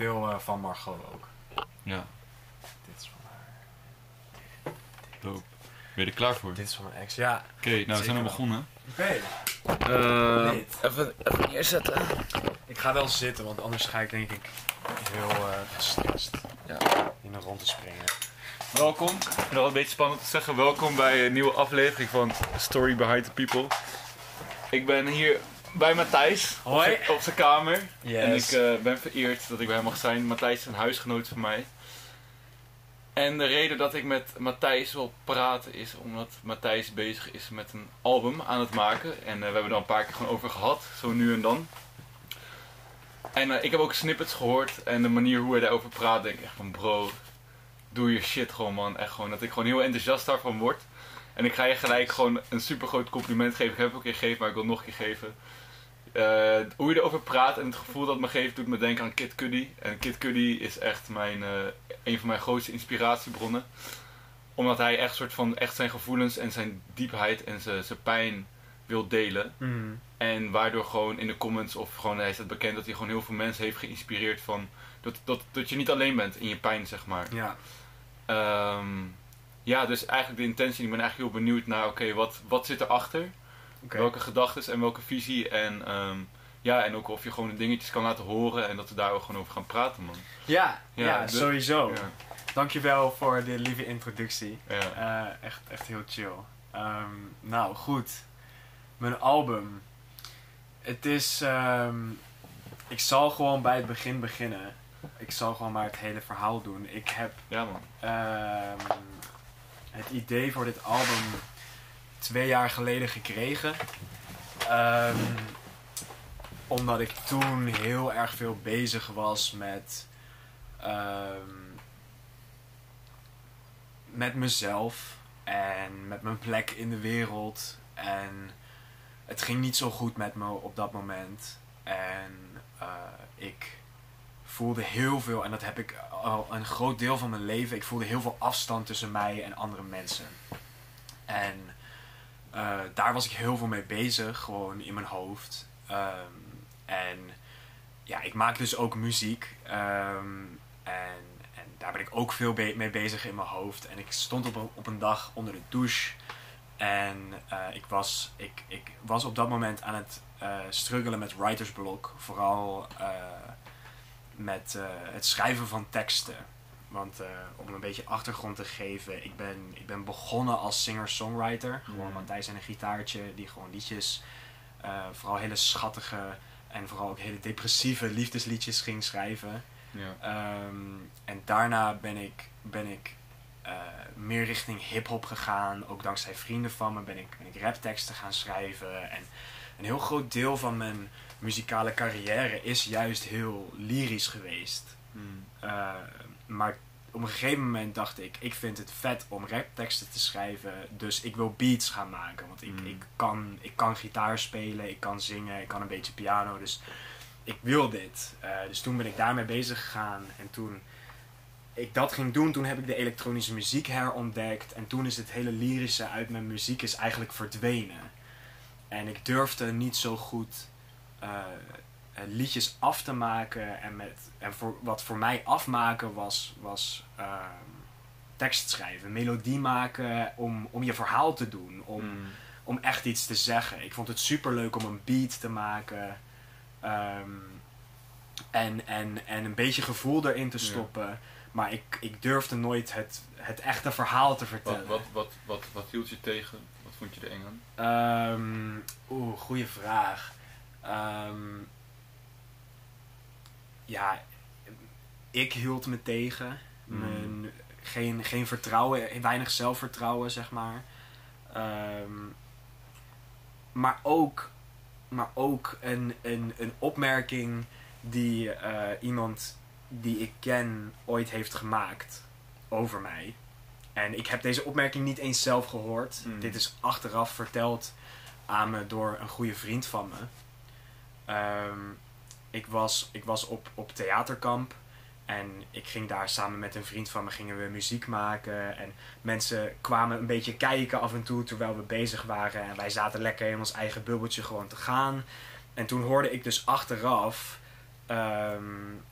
Veel eh, van Margot ook. Ja, Dit is van haar. dope. Ben je er klaar voor? Oké, Dit is van mijn ex. Ja. nou we zijn al begonnen. Oké. Eh, even neerzetten. Ik ga wel zitten, want anders ga ik denk ik heel eh gestrest Ja. in een rond te springen. Welkom, nog een beetje spannend te zeggen, welkom bij een nieuwe aflevering van Story Behind the People. Ik ben hier bij Matthijs op Hoi. zijn- op zijn kamer. En Yes. ik eh, ben vereerd dat ik bij hem mag zijn. Matthijs is een huisgenoot van mij. En de reden dat ik met Matthijs wil praten is omdat Matthijs bezig is met een album aan het maken. En eh, we hebben er een paar keer gewoon over gehad, zo nu en dan. En eh, ik heb ook snippets gehoord en de manier hoe hij daarover praat, denk ik echt van bro, doe je shit gewoon man. Echt gewoon dat ik gewoon heel enthousiast daarvan word. En ik ga je gelijk gewoon een super groot compliment geven. Ik heb het ook een keer gegeven, maar ik wil het nog een keer geven. Eh, hoe je erover praat en het gevoel dat het me geeft, doet me denken aan Kid Cudi. En Kid Cudi is echt mijn, eh, een van mijn grootste inspiratiebronnen. Omdat hij echt, soort van, echt zijn gevoelens en zijn diepheid en zijn, zijn pijn wil delen. Mhm. En waardoor gewoon in de comments of gewoon hij is het bekend dat hij gewoon heel veel mensen heeft geïnspireerd van dat, dat, dat je niet alleen bent in je pijn, zeg maar. Ja. Ehm, ja, dus eigenlijk de intentie, ik ben eigenlijk heel benieuwd naar, oké, wat, wat zit erachter? Welke gedachten en welke visie en ehm, ja, en ook of je gewoon de dingetjes kan laten horen en dat we daar ook gewoon over gaan praten, man. Ja, ja, Ja, de- sowieso. Ja, Dankjewel voor de lieve introductie. ja. Eh, echt, echt heel chill. Ehm, nou, goed. Mijn album. Het is... ehm, ik zal gewoon bij het begin beginnen. Ik zal gewoon maar het hele verhaal doen. Ik heb ja man. het idee voor dit album twee jaar geleden gekregen. Ehm, omdat ik toen heel erg veel bezig was met. ehm, met mezelf en met mijn plek in de wereld. En het ging niet zo goed met me op dat moment. En eh, ik voelde heel veel, en dat heb ik al een groot deel van mijn leven, ik voelde heel veel afstand tussen mij en andere mensen. En eh, daar was ik heel veel mee bezig, gewoon in mijn hoofd. Ehm, en ja, ik maak dus ook muziek. ehm, en, en daar ben ik ook veel mee bezig in mijn hoofd. En ik stond op een, op een dag onder de douche. En eh, ik, was, ik, ik was op dat moment aan het eh struggelen met writersblok. Vooral met het schrijven van teksten. Want eh, om een beetje achtergrond te geven, ik ben, ik ben begonnen als singer-songwriter. Gewoon Mm. Matthijs en een gitaartje die gewoon liedjes, eh, vooral hele schattige en vooral ook hele depressieve liefdesliedjes ging schrijven. Ja. Ehm, en daarna ben ik, ben ik eh, meer richting hip-hop gegaan. Ook dankzij vrienden van me ben ik, ben ik rapteksten gaan schrijven. En een heel groot deel van mijn muzikale carrière is juist heel lyrisch geweest. Hmm. Maar op een gegeven moment dacht ik, ik vind het vet om rapteksten te schrijven, dus ik wil beats gaan maken. Want ik, Mm. ik, kan, ik kan gitaar spelen, ik kan zingen, ik kan een beetje piano, dus ik wil dit. Eh, dus toen ben ik daarmee bezig gegaan en toen ik dat ging doen, toen heb ik de elektronische muziek herontdekt en toen is het hele lyrische uit mijn muziek is eigenlijk verdwenen. En ik durfde niet zo goed eh, liedjes af te maken. En, met, en voor, wat voor mij afmaken was, was ehm, tekst schrijven, melodie maken om, om je verhaal te doen. Om, Hmm. om echt iets te zeggen. Ik vond het super leuk om een beat te maken. ehm, en, en, en een beetje gevoel erin te Ja. stoppen. Maar ik, ik durfde nooit het, het echte verhaal te vertellen. wat, wat, wat, wat hield je tegen? Wat vond je er eng aan? Ehm, Oeh, goede vraag. Ja, ik hield me tegen. Mm. Geen, geen vertrouwen, weinig zelfvertrouwen, zeg maar. Ehm, maar ook, maar ook een, een, een opmerking die eh, iemand die ik ken ooit heeft gemaakt over mij. En ik heb deze opmerking niet eens zelf gehoord. Mm. Dit is achteraf verteld aan me door een goede vriend van me. Ehm, ik was, ik was op, op theaterkamp. En ik ging daar samen met een vriend van me gingen we muziek maken. En mensen kwamen een beetje kijken af en toe terwijl we bezig waren. En wij zaten lekker in ons eigen bubbeltje gewoon te gaan. En toen hoorde ik dus achteraf ehm,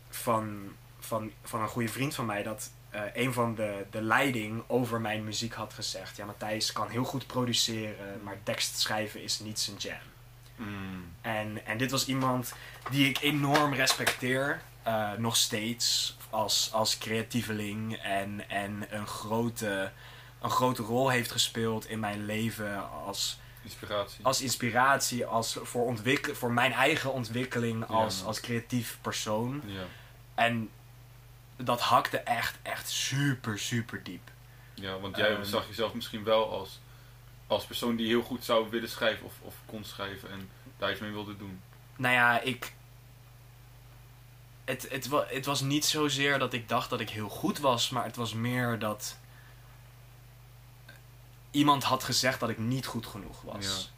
van, van, van een goede vriend van mij dat eh, een van de, de leiding over mijn muziek had gezegd. Ja, Matthijs kan heel goed produceren, maar tekst schrijven is niet zijn jam. Mm. En, en dit was iemand die ik enorm respecteer, eh, nog steeds, als, als creatieveling. En, en een, grote, een grote rol heeft gespeeld in mijn leven als, Inspiratie. als inspiratie, als voor, ontwikkel, voor mijn eigen ontwikkeling als, Ja. als creatief persoon. Ja. En dat hakte echt, echt super, super diep. ja, want jij Ehm. zag jezelf misschien wel als, als persoon die heel goed zou willen schrijven of, of kon schrijven en daar iets mee wilde doen. Nou ja, ik. Het, het, wa- het was niet zozeer dat ik dacht dat ik heel goed was, maar het was meer dat. Iemand had gezegd dat ik niet goed genoeg was.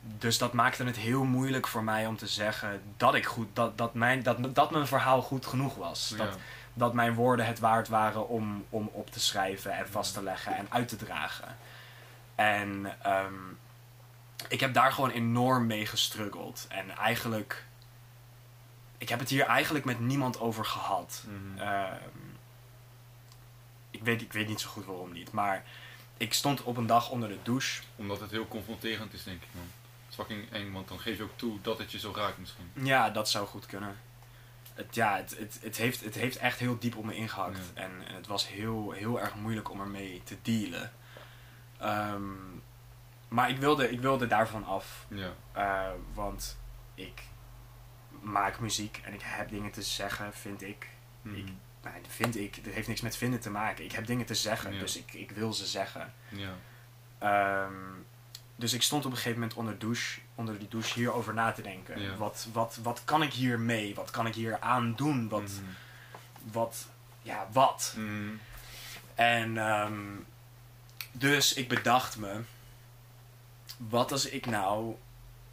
Dus dat maakte het heel moeilijk voor mij om te zeggen dat ik goed, dat, dat, mijn, dat, dat mijn verhaal goed genoeg was. Dat, Ja. dat mijn woorden het waard waren om, om op te schrijven en vast te leggen en uit te dragen. En ehm, ik heb daar gewoon enorm mee gestruggeld. En eigenlijk, ik heb het hier eigenlijk met niemand over gehad. Mhm. Ehm, ik, weet, ik weet niet zo goed waarom niet, maar ik stond op een dag onder de douche. Omdat het heel confronterend is, denk ik man. Het is fucking eng, want dan geef je ook toe dat het je zo raakt misschien. Ja, dat zou goed kunnen. Het, ja, het, het, het, heeft, het heeft echt heel diep op me ingehakt. Ja. En, en het was heel, heel erg moeilijk om ermee te dealen. Ehm, maar ik wilde, ik wilde daarvan af. Ja. eh, want ik maak muziek en ik heb dingen te zeggen, vind ik. Mhm. Ik- Nou, vind ik, dat heeft niks met vinden te maken. Ik heb dingen te zeggen, Ja. dus ik, ik wil ze zeggen. Ja. Ehm, dus ik stond op een gegeven moment onder, douche, onder die douche hierover na te denken. Ja. Wat, wat, wat kan ik hier mee? Wat kan ik hier aan doen? Wat, Mhm. wat, ja, wat? Mhm. En ehm, dus ik bedacht me, wat als ik nou,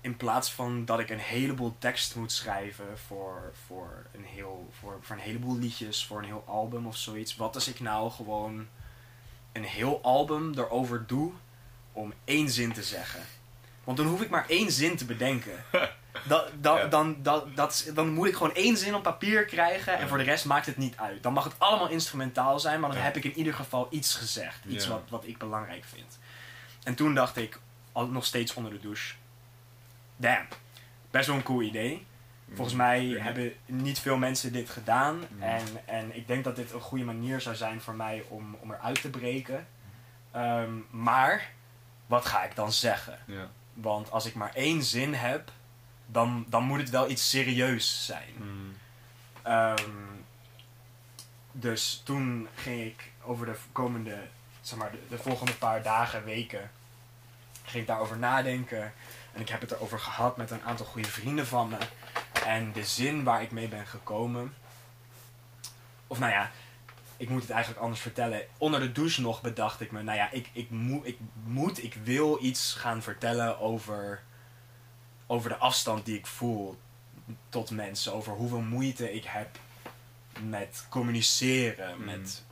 in plaats van dat ik een heleboel tekst moet schrijven voor, voor, een, heel, voor, een heleboel liedjes, voor een heel album of zoiets, wat als ik nou gewoon een heel album erover doe om één zin te zeggen? Want dan hoef ik maar één zin te bedenken. Dat, dat, Ja. dan, dat, dat, is- dan moet ik gewoon één zin op papier krijgen en Ja. voor de rest maakt het niet uit. Dan mag het allemaal instrumentaal zijn, maar dan Ja. heb ik in ieder geval iets gezegd. Iets wat, wat ik belangrijk vind. En toen dacht ik, al nog steeds onder de douche, damn, best wel een cool idee. Volgens mij hebben niet veel mensen dit gedaan. En, en ik denk dat dit een goede manier zou zijn voor mij om, om eruit te breken. Ehm, maar, wat ga ik dan zeggen? Ja. Want als ik maar één zin heb, dan, dan moet het wel iets serieus zijn. Mhm. Ehm, dus toen ging ik over de komende, zeg maar, de, de volgende paar dagen, weken, ging ik daarover nadenken. En ik heb het erover gehad met een aantal goede vrienden van me. En de zin waar ik mee ben gekomen, of nou ja, ik moet het eigenlijk anders vertellen. Onder de douche nog bedacht ik me, nou ja, ik, ik, moet, ik moet, ik wil iets gaan vertellen over, over de afstand die ik voel tot mensen. Over hoeveel moeite ik heb met communiceren. Mhm. Met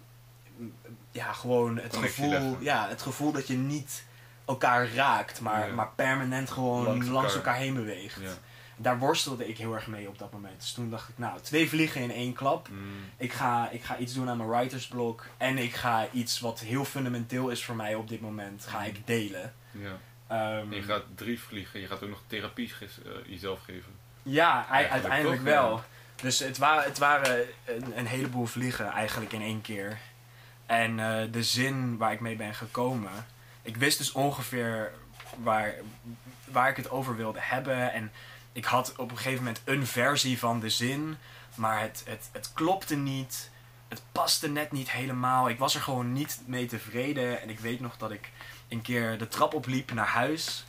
ja, gewoon het Connectie gevoel, leggen. ja, het gevoel dat je niet elkaar raakt, maar, Ja. maar permanent gewoon langs Langs elkaar, elkaar. heen beweegt. Ja. Daar worstelde ik heel erg mee op dat moment. Dus toen dacht ik, nou, twee vliegen in één klap. Mhm. Ik ga, ik ga iets doen aan mijn writersblok. En ik ga iets wat heel fundamenteel is voor mij op dit moment, ga ik delen. Ja. En je gaat drie vliegen, je gaat ook nog therapie eh, jezelf geven. Ja, Eigenlijk uiteindelijk toch, wel. ja. Dus het waren, het waren een, een heleboel vliegen eigenlijk in één keer. En eh, de zin waar ik mee ben gekomen. Ik wist dus ongeveer waar, waar ik het over wilde hebben. En ik had op een gegeven moment een versie van de zin. Maar het, het, het klopte niet. Het paste net niet helemaal. Ik was er gewoon niet mee tevreden. En ik weet nog dat ik een keer de trap opliep naar huis.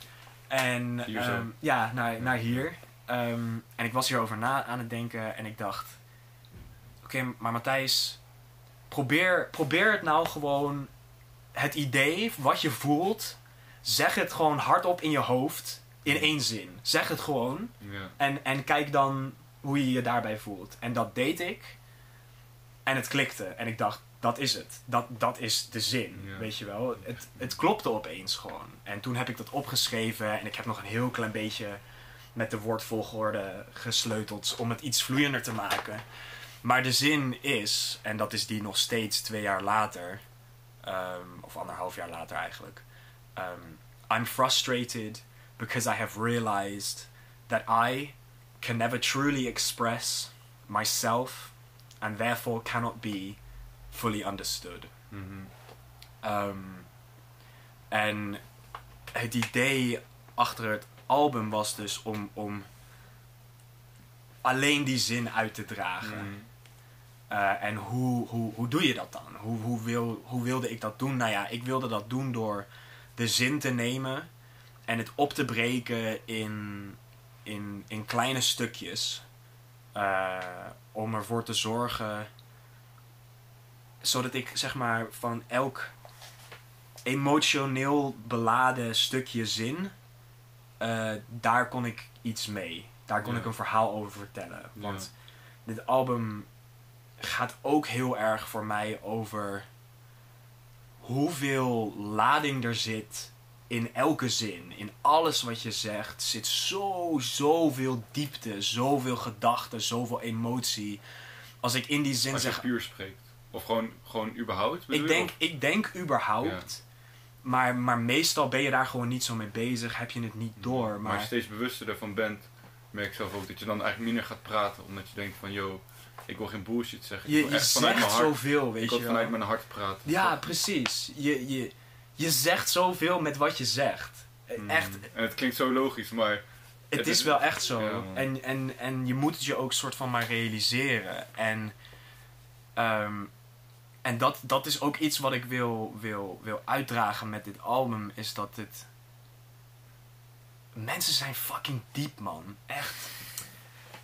En ehm, ja, naar, naar hier. Ehm, en ik was hierover na aan het denken en ik dacht: Oké, maar Matthijs, probeer, probeer het nou gewoon. Het idee, wat je voelt, zeg het gewoon hardop in je hoofd in één zin. Zeg het gewoon Ja. en, en kijk dan hoe je je daarbij voelt. En dat deed ik. En het klikte. En ik dacht, dat is het. Dat, dat is de zin, Ja. weet je wel. Het, het klopte opeens gewoon. En toen heb ik dat opgeschreven. En ik heb nog een heel klein beetje met de woordvolgorde gesleuteld om het iets vloeiender te maken. Maar de zin is, en dat is die nog steeds twee jaar later, ehm, of anderhalf jaar later eigenlijk. ehm, I'm frustrated because I have realized that I can never truly express myself and therefore cannot be fully understood. Mhm. Ehm, en het idee achter het album was dus om, om alleen die zin uit te dragen. Mhm. Eh, en hoe, hoe, hoe doe je dat dan? Hoe, hoe, wil, hoe wilde ik dat doen? Nou ja, ik wilde dat doen door de zin te nemen en het op te breken in, in, in kleine stukjes. Eh, om ervoor te zorgen zodat ik zeg maar van elk emotioneel beladen stukje zin, eh, daar kon ik iets mee. Daar kon Ja. ik een verhaal over vertellen. Want dit album gaat ook heel erg voor mij over hoeveel lading er zit in elke zin. In alles wat je zegt zit zo, zoveel diepte, zoveel gedachten, zoveel emotie. Als ik in die zin Als je zeg, puur spreekt. Of gewoon, gewoon überhaupt? ik denk, ik denk überhaupt. Maar, maar meestal ben je daar gewoon niet zo mee bezig. Heb je het niet door. Maar als Maar je steeds bewuster ervan bent, merk ik zelf ook dat je dan eigenlijk minder gaat praten. Omdat je denkt van, yo, ik wil geen bullshit zeggen. Ik je, wil je vanuit mijn zegt hart, zoveel, ik weet wil je vanuit wel. mijn hart praten. Ja, precies. Je, je, je zegt zoveel met wat je zegt. Mm. Echt, En het klinkt zo logisch, maar... het Het is is- wel echt zo. Ja, en, en, en je moet het je ook soort van maar realiseren. En, ehm, en dat, dat is ook iets wat ik wil, wil, wil uitdragen met dit album. Is dat het... Mensen zijn fucking diep, man. Echt.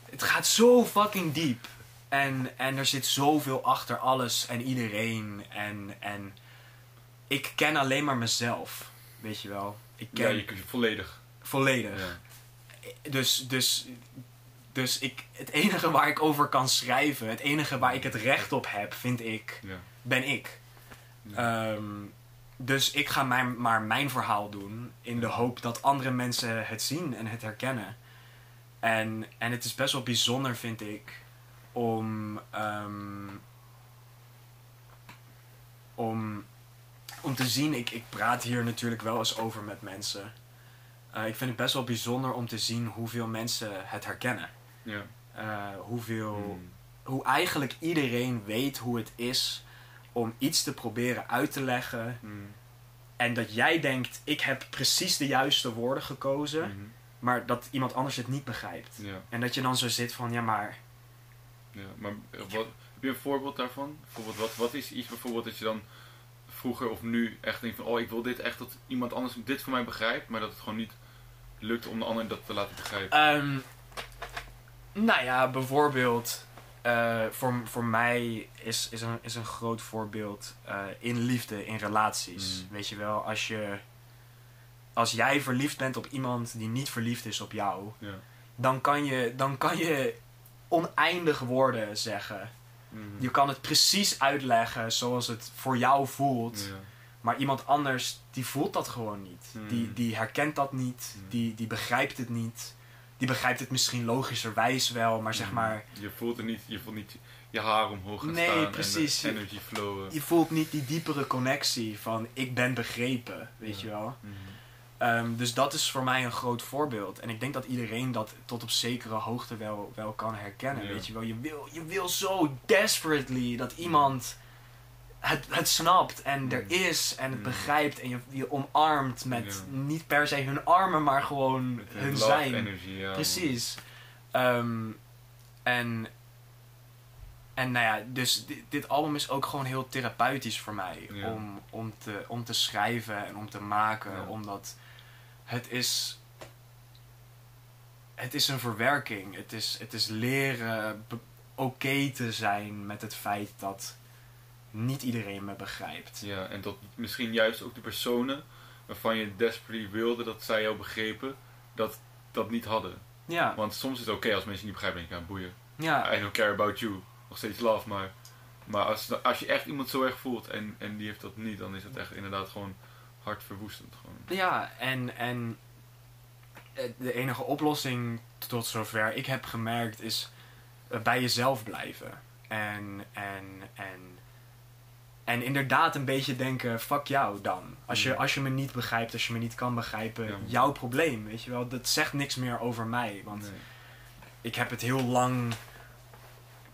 Het gaat zo fucking diep. En, en er zit zoveel achter alles en iedereen. En, en ik ken alleen maar mezelf. Weet je wel. Ik Ja, ken je kunt je volledig. volledig. Ja. Dus, dus, dus ik, het enige waar ik over kan schrijven, het enige waar ik het recht op heb, vind ik, Ja. Ben ik. Ehm, dus ik ga mijn, maar mijn verhaal doen in de hoop dat andere mensen het zien en het herkennen. En, en het is best wel bijzonder, vind ik, om, ehm, om, om te zien. Ik, ik praat hier natuurlijk wel eens over met mensen. Eh, ik vind het best wel bijzonder om te zien hoeveel mensen het herkennen. ja. Eh, hoeveel, Mm. hoe eigenlijk iedereen weet hoe het is om iets te proberen uit te leggen. Mm. En dat jij denkt, ik heb precies de juiste woorden gekozen, Mhm. maar dat iemand anders het niet begrijpt. Ja. En dat je dan zo zit van, ja maar, Ja, maar eh, wat, heb je een voorbeeld daarvan? Bijvoorbeeld, wat, wat is iets bijvoorbeeld dat je dan vroeger of nu echt denkt van, oh ik wil dit echt dat iemand anders dit voor mij begrijpt, maar dat het gewoon niet lukt om de ander dat te laten begrijpen. Ehm, nou ja, bijvoorbeeld, eh, voor, voor mij is, is, een, is een groot voorbeeld eh, in liefde, in relaties. Mm. Weet je wel, als je, als jij verliefd bent op iemand die niet verliefd is op jou, Ja. dan kan je, dan kan je oneindig woorden zeggen. Mhm. Je kan het precies uitleggen zoals het voor jou voelt. Ja. Maar iemand anders, die voelt dat gewoon niet. Die, die herkent dat niet. Hmm. Die, die begrijpt het niet. Die begrijpt het misschien logischerwijs wel, maar zeg Mhm. maar... Je voelt er niet, je voelt niet je haar omhoog gaan Nee, staan precies. en de energy flowen. Je voelt niet die diepere connectie van ik ben begrepen, weet Ja. je wel. Mhm. Ehm, dus dat is voor mij een groot voorbeeld. En ik denk dat iedereen dat tot op zekere hoogte wel, wel kan herkennen. Ja. Weet je wel, je wil, je wil zo desperately dat iemand het, het snapt en er Mm. is en het Mm. begrijpt en je, je omarmt met Ja. niet per se hun armen, maar gewoon Met hun zijn. energy, ja. Precies. Ehm, en, en nou ja, dus dit, dit album is ook gewoon heel therapeutisch voor mij. Ja. Om, om, te, om te schrijven en om te maken. Omdat het is... Het is een verwerking. Het is, het is leren oké te zijn met het feit dat niet iedereen me begrijpt. Ja, en dat misschien juist ook de personen waarvan je desperately wilde dat zij jou begrepen, dat dat niet hadden. Ja, Want soms is het oké als mensen niet begrijpen, denk ik, ja, boeien. ja, I don't care about you. Nog steeds love, maar, maar als, als je echt iemand zo erg voelt en, en die heeft dat niet, dan is het echt inderdaad gewoon hartverwoestend. Gewoon. Ja, en, en eh, de enige oplossing tot zover ik heb gemerkt is eh, bij jezelf blijven. En, en, en, en inderdaad een beetje denken, fuck jou dan. Als je, Mm. als je me niet begrijpt, als je me niet kan begrijpen, Ja. jouw probleem, weet je wel. Dat zegt niks meer over mij, want Nee. ik heb het heel lang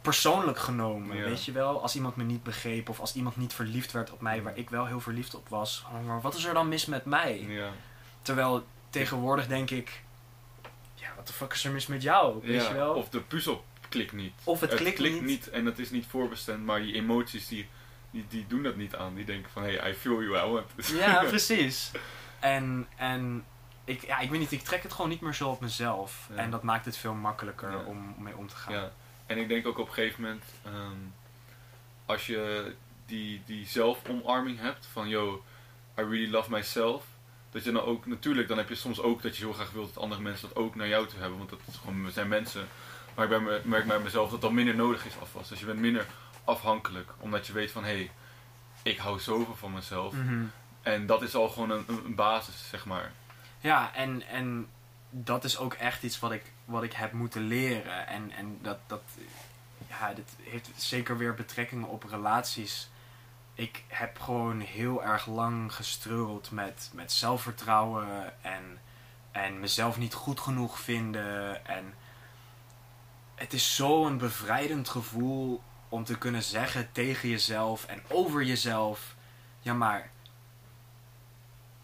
persoonlijk genomen, Ja. weet je wel. Als iemand me niet begreep of als iemand niet verliefd werd op mij, waar ik wel heel verliefd op was. Oh, maar wat is er dan mis met mij? Ja. Terwijl tegenwoordig denk ik, ja, wat de fuck is er mis met jou, weet je wel. Of de puzzel klikt niet. Of het klikt niet. en het is niet voorbestemd, maar die emoties die, die, die doen dat niet aan. Die denken van, hey, I feel you, I want. Ja, precies. En, en ik, ja, ik weet niet, ik trek het gewoon niet meer zo op mezelf. Ja. En dat maakt het veel makkelijker Ja. om mee om te gaan. Ja, en ik denk ook op een gegeven moment, ehm, als je die, die zelfomarming hebt van, yo, I really love myself. Dat je dan ook, natuurlijk, dan heb je soms ook dat je heel graag wilt dat andere mensen dat ook naar jou toe hebben. Want dat is gewoon, we zijn mensen. Maar ik merk bij mezelf dat dat minder nodig is afwas. Dus je bent minder afhankelijk. Omdat je weet van, hé, hey, ik hou zoveel van mezelf. Mhm. En dat is al gewoon een, een een basis, zeg maar. Ja, en, en dat is ook echt iets wat ik, wat ik heb moeten leren. En, en dat, dat ja, dit heeft zeker weer betrekkingen op relaties. Ik heb gewoon heel erg lang gestruggeld met, met zelfvertrouwen en, en mezelf niet goed genoeg vinden. En het is zo'n bevrijdend gevoel om te kunnen zeggen tegen jezelf en over jezelf: ja, maar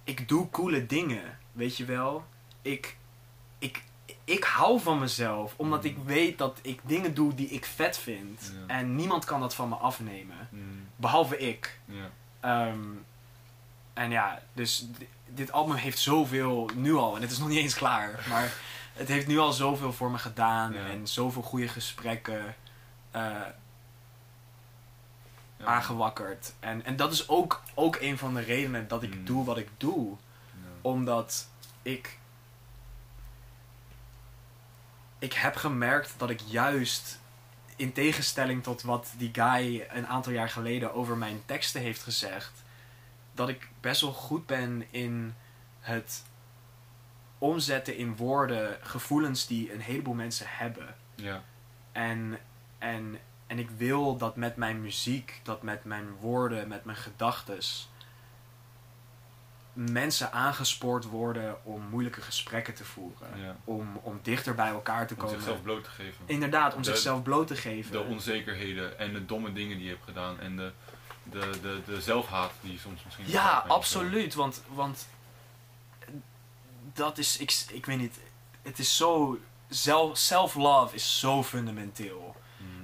ik doe coole dingen, weet je wel. Ik, ik, ik hou van mezelf, omdat ik weet dat ik dingen doe die ik vet vind. Ja. En niemand kan dat van me afnemen, Mm, behalve ik. ja. Ehm, en ja, dus di- dit album heeft zoveel, nu al, en het is nog niet eens klaar, maar het heeft nu al zoveel voor me gedaan Ja. en zoveel goede gesprekken eh, Ja. aangewakkerd. En, en dat is ook, ook een van de redenen dat ik Mm. doe wat ik doe Ja. omdat ik. Ik heb gemerkt dat ik juist. In tegenstelling tot wat die guy een aantal jaar geleden over mijn teksten heeft gezegd. Dat ik best wel goed ben in het omzetten in woorden gevoelens die een heleboel mensen hebben. Ja. En, en, en ik wil dat met mijn muziek, dat met mijn woorden, met mijn gedachtes, mensen aangespoord worden om moeilijke gesprekken te voeren. Ja. Om, om dichter bij elkaar te Om komen. zichzelf bloot te geven. Inderdaad, om De- zichzelf bloot te geven. De onzekerheden en de domme dingen die je hebt gedaan. En de, de, de, de zelfhaat die je soms misschien ja, absoluut. Want, want dat is, ik, ik weet niet, het is zo, self-love is zo fundamenteel.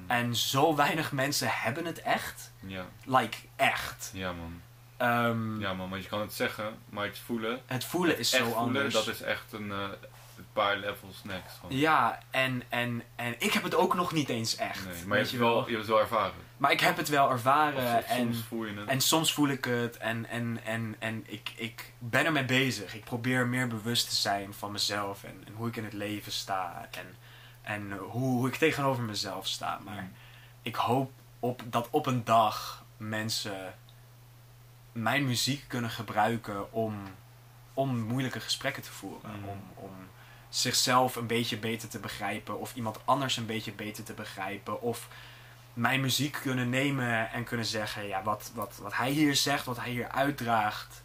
En zo weinig mensen hebben het echt. Ja, Like, echt. ja man. Ehm, Ja man, want je kan het zeggen, maar het voelen. Het voelen is zo voelen, anders. dat is echt een, eh, een paar levels next. Gewoon. Ja, en, en, en ik heb het ook nog niet eens echt. Nee, maar je hebt, het wel, je hebt het wel ervaren. Maar ik heb het wel ervaren. soms en, voel je het. en soms voel ik het. En, en, en, en ik, ik ben ermee bezig. Ik probeer meer bewust te zijn van mezelf. En, en hoe ik in het leven sta. En, en hoe, ik tegenover mezelf sta. Maar Mm. ik hoop op, dat op een dag mensen mijn muziek kunnen gebruiken om, om moeilijke gesprekken te voeren. Mm. Om, om zichzelf een beetje beter te begrijpen. Of iemand anders een beetje beter te begrijpen. Of mijn muziek kunnen nemen en kunnen zeggen... Ja, wat, wat, wat hij hier zegt, wat hij hier uitdraagt...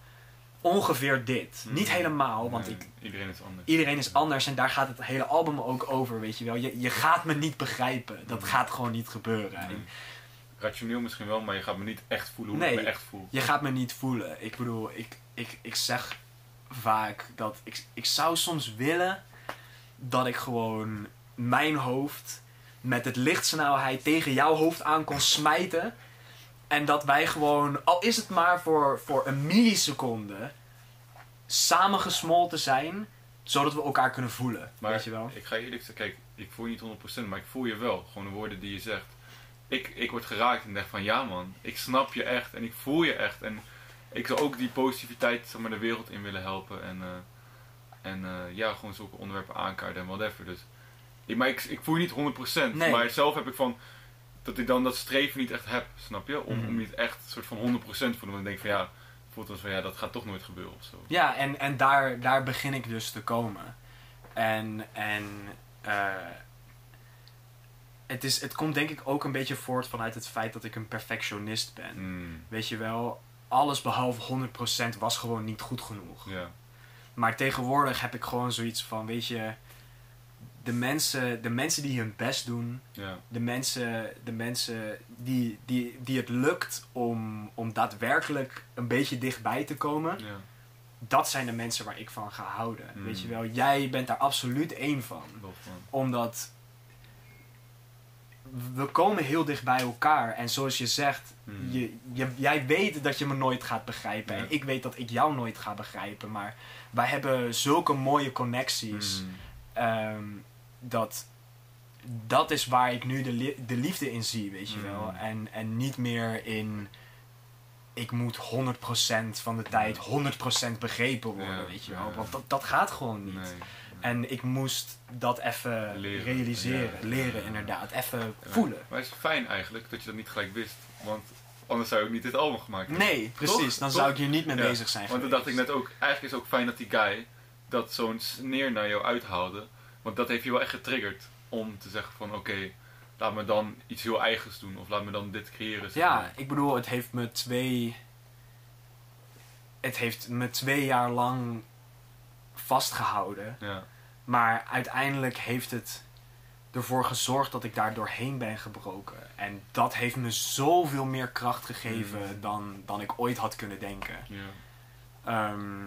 Ongeveer dit. Mm. Niet helemaal, want Nee, ik, Iedereen is anders. iedereen is anders en daar gaat het hele album ook over, weet je wel. Je, je gaat me niet begrijpen. Dat Mm. gaat gewoon niet gebeuren. Nee. Rationeel misschien wel, maar je gaat me niet echt voelen hoe Nee. ik me echt voel. Je gaat me niet voelen. Ik bedoel, ik, ik, ik zeg vaak dat ik, ik zou soms willen dat ik gewoon mijn hoofd met het lichtsnelheid tegen jouw hoofd aan kon smijten. En dat wij gewoon, al is het maar voor, voor een milliseconde, samengesmolten zijn, zodat we elkaar kunnen voelen. Maar weet je wel? ik ga eerlijk zeggen, kijk, ik voel je niet 100%, maar ik voel je wel. Gewoon de woorden die je zegt. Ik, ik word geraakt en denk van, ja man, ik snap je echt en ik voel je echt. En ik zou ook die positiviteit zeg maar, de wereld in willen helpen. En, eh, en eh, ja, gewoon zulke onderwerpen aankaarten en whatever. Dus, ik, maar ik, ik voel je niet 100%. Nee. Maar zelf heb ik van, dat ik dan dat streven niet echt heb, snap je? Om, Mhm. om niet echt een soort van 100% te voelen. Want ik denk van, ja, voelt als van, ja, dat gaat toch nooit gebeuren of zo. Ja, en, en daar, daar begin ik dus te komen. En, en eh, het, is, het komt denk ik ook een beetje voort vanuit het feit dat ik een perfectionist ben. Mm, Weet je wel, alles behalve 100% was gewoon niet goed genoeg. ja. Maar tegenwoordig heb ik gewoon zoiets van, weet je, de mensen, de mensen die hun best doen, Ja. de mensen, de mensen die, die, die het lukt om, om daadwerkelijk een beetje dichtbij te komen, Ja. dat zijn de mensen waar ik van ga houden. Mm. Weet je wel, jij bent daar absoluut één van. Omdat we komen heel dicht bij elkaar. En zoals je zegt, Mm. je, je, jij weet dat je me nooit gaat begrijpen. Ja. En ik weet dat ik jou nooit ga begrijpen. Maar wij hebben zulke mooie connecties. Mm, ehm, dat, dat is waar ik nu de, li- de liefde in zie, weet je Mm. wel. En, en niet meer in... Ik moet 100% van de tijd 100% begrepen worden, Ja, weet je wel. Want dat, dat gaat gewoon niet. nee. En ik moest dat even realiseren, Ja. leren inderdaad, even voelen. Maar het is fijn eigenlijk dat je dat niet gelijk wist. Want anders zou je ook niet dit album gemaakt hebben. Nee, precies, Toch? dan Toch? zou ik hier niet mee bezig zijn Want dan dacht ik net ook, eigenlijk is het ook fijn dat die guy dat zo'n sneer naar jou uithaalde. Want dat heeft je wel echt getriggerd om te zeggen van oké, laat me dan iets heel eigens doen. Of laat me dan dit creëren. zeg Ja, ik bedoel, het heeft me twee... Het heeft me twee jaar lang vastgehouden. Ja, Maar uiteindelijk heeft het ervoor gezorgd dat ik daar doorheen ben gebroken. En dat heeft me zoveel meer kracht gegeven Mm. dan, dan ik ooit had kunnen denken. ja. Ehm,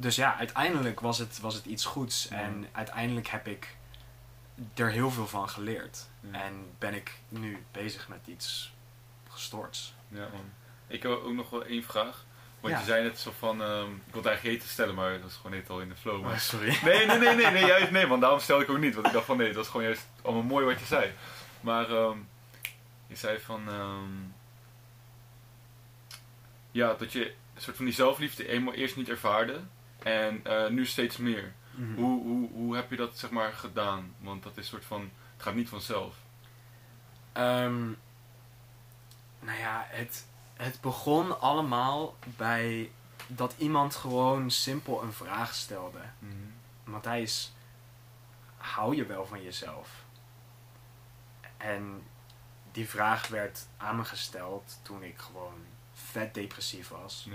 dus ja, uiteindelijk was het, was het iets goeds. En uiteindelijk heb ik er heel veel van geleerd. En ben ik nu bezig met iets gestoords. Ja, man. Ik heb ook nog wel één vraag. Want Ja. je zei net zo van, ehm, ik wilde eigenlijk te stellen, maar dat is gewoon net al in de flow. Maar... sorry. Nee, nee, nee, nee, nee, juist nee, want daarom stelde ik ook niet. Want ik dacht van nee, dat is gewoon juist allemaal mooi wat je zei. Maar ehm, je zei van, ehm, ja, dat je een soort van die zelfliefde eenmaal eerst niet ervaarde en eh, nu steeds meer. Mhm. Hoe, hoe, hoe heb je dat zeg maar gedaan? Want dat is een soort van, het gaat niet vanzelf. Ehm, nou ja, het, het begon allemaal bij dat iemand gewoon simpel een vraag stelde. Matthijs, hou je wel van jezelf? En die vraag werd aan me gesteld toen ik gewoon vet depressief was.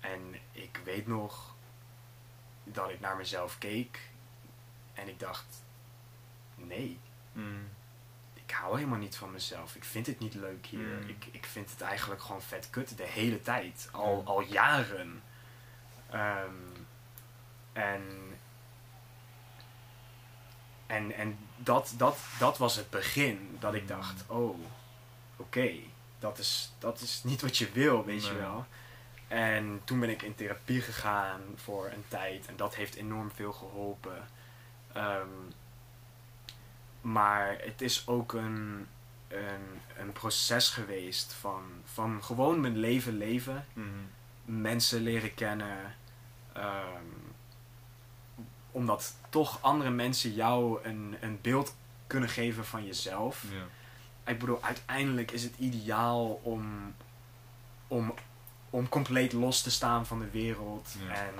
En ik weet nog dat ik naar mezelf keek en ik dacht, nee, Mm. ik hou helemaal niet van mezelf. Ik vind het niet leuk hier. Mm. Ik, ik vind het eigenlijk gewoon vet kut de hele tijd. Al, Ja. al jaren. Ehm, en en, en dat, dat, dat was het begin. Dat ik Mm. dacht, oh, oké. dat, is, dat is niet wat je wil, weet je wel. En toen ben ik in therapie gegaan voor een tijd. En dat heeft enorm veel geholpen. Ehm, maar het is ook een, een, een proces geweest van, van gewoon mijn leven leven. Mhm. Mensen leren kennen. ehm, omdat toch andere mensen jou een, een beeld kunnen geven van jezelf. Ik bedoel, uiteindelijk is het ideaal om, om, om compleet los te staan van de wereld. Ja. En,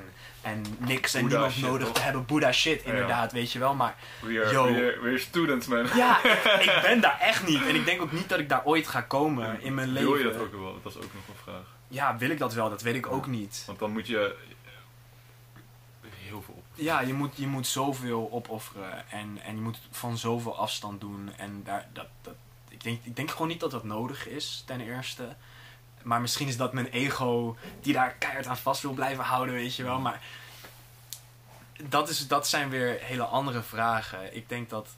en niks en niemand nodig te hebben. Boeddha shit, Ja. inderdaad, weet je wel. Maar We are, Yo. we are, we are students, man. ja, ik, ik ben daar echt niet. En ik denk ook niet dat ik daar ooit ga komen in mijn leven. Wil je dat ook wel? Dat is ook nog een vraag. Ja, wil ik dat wel? Dat weet ik ook niet. Want dan moet je heel veel op. Ja, je moet, je moet zoveel opofferen. En, en je moet van zoveel afstand doen. En daar, dat, dat, ik, denk, ik denk gewoon niet dat dat nodig is, ten eerste. Maar misschien is dat mijn ego die daar keihard aan vast wil blijven houden, weet je wel. Maar dat, is, dat zijn weer hele andere vragen. Ik denk dat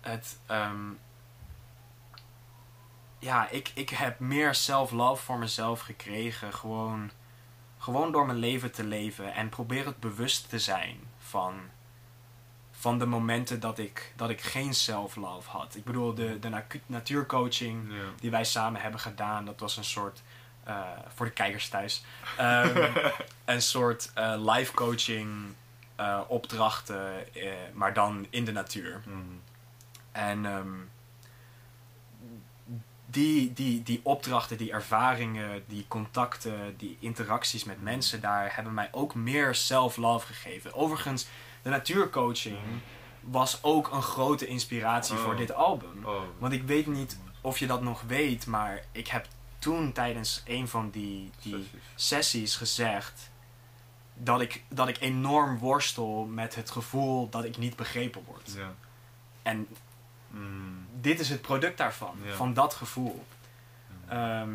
het... ehm, ja, ik, ik heb meer self-love voor mezelf gekregen. Gewoon, gewoon door mijn leven te leven. En probeer het bewust te zijn van, van de momenten dat ik, dat ik geen self-love had. Ik bedoel, de, de natuurcoaching die wij samen hebben gedaan, dat was een soort, eh, voor de kijkers thuis, ehm, een soort eh, life coaching eh, opdrachten, maar dan in de natuur. Mhm. En ehm, die, die, die opdrachten, die ervaringen, die contacten, die interacties met mensen daar hebben mij ook meer self-love gegeven. Overigens, de natuurcoaching was ook een grote inspiratie voor Oh. dit album. Oh. Want ik weet niet of je dat nog weet, maar ik heb toen tijdens een van die, die Sessies. sessies gezegd dat ik, dat ik enorm worstel met het gevoel dat ik niet begrepen word. Ja. En Mm. dit is het product daarvan, Ja. van dat gevoel. Ehm,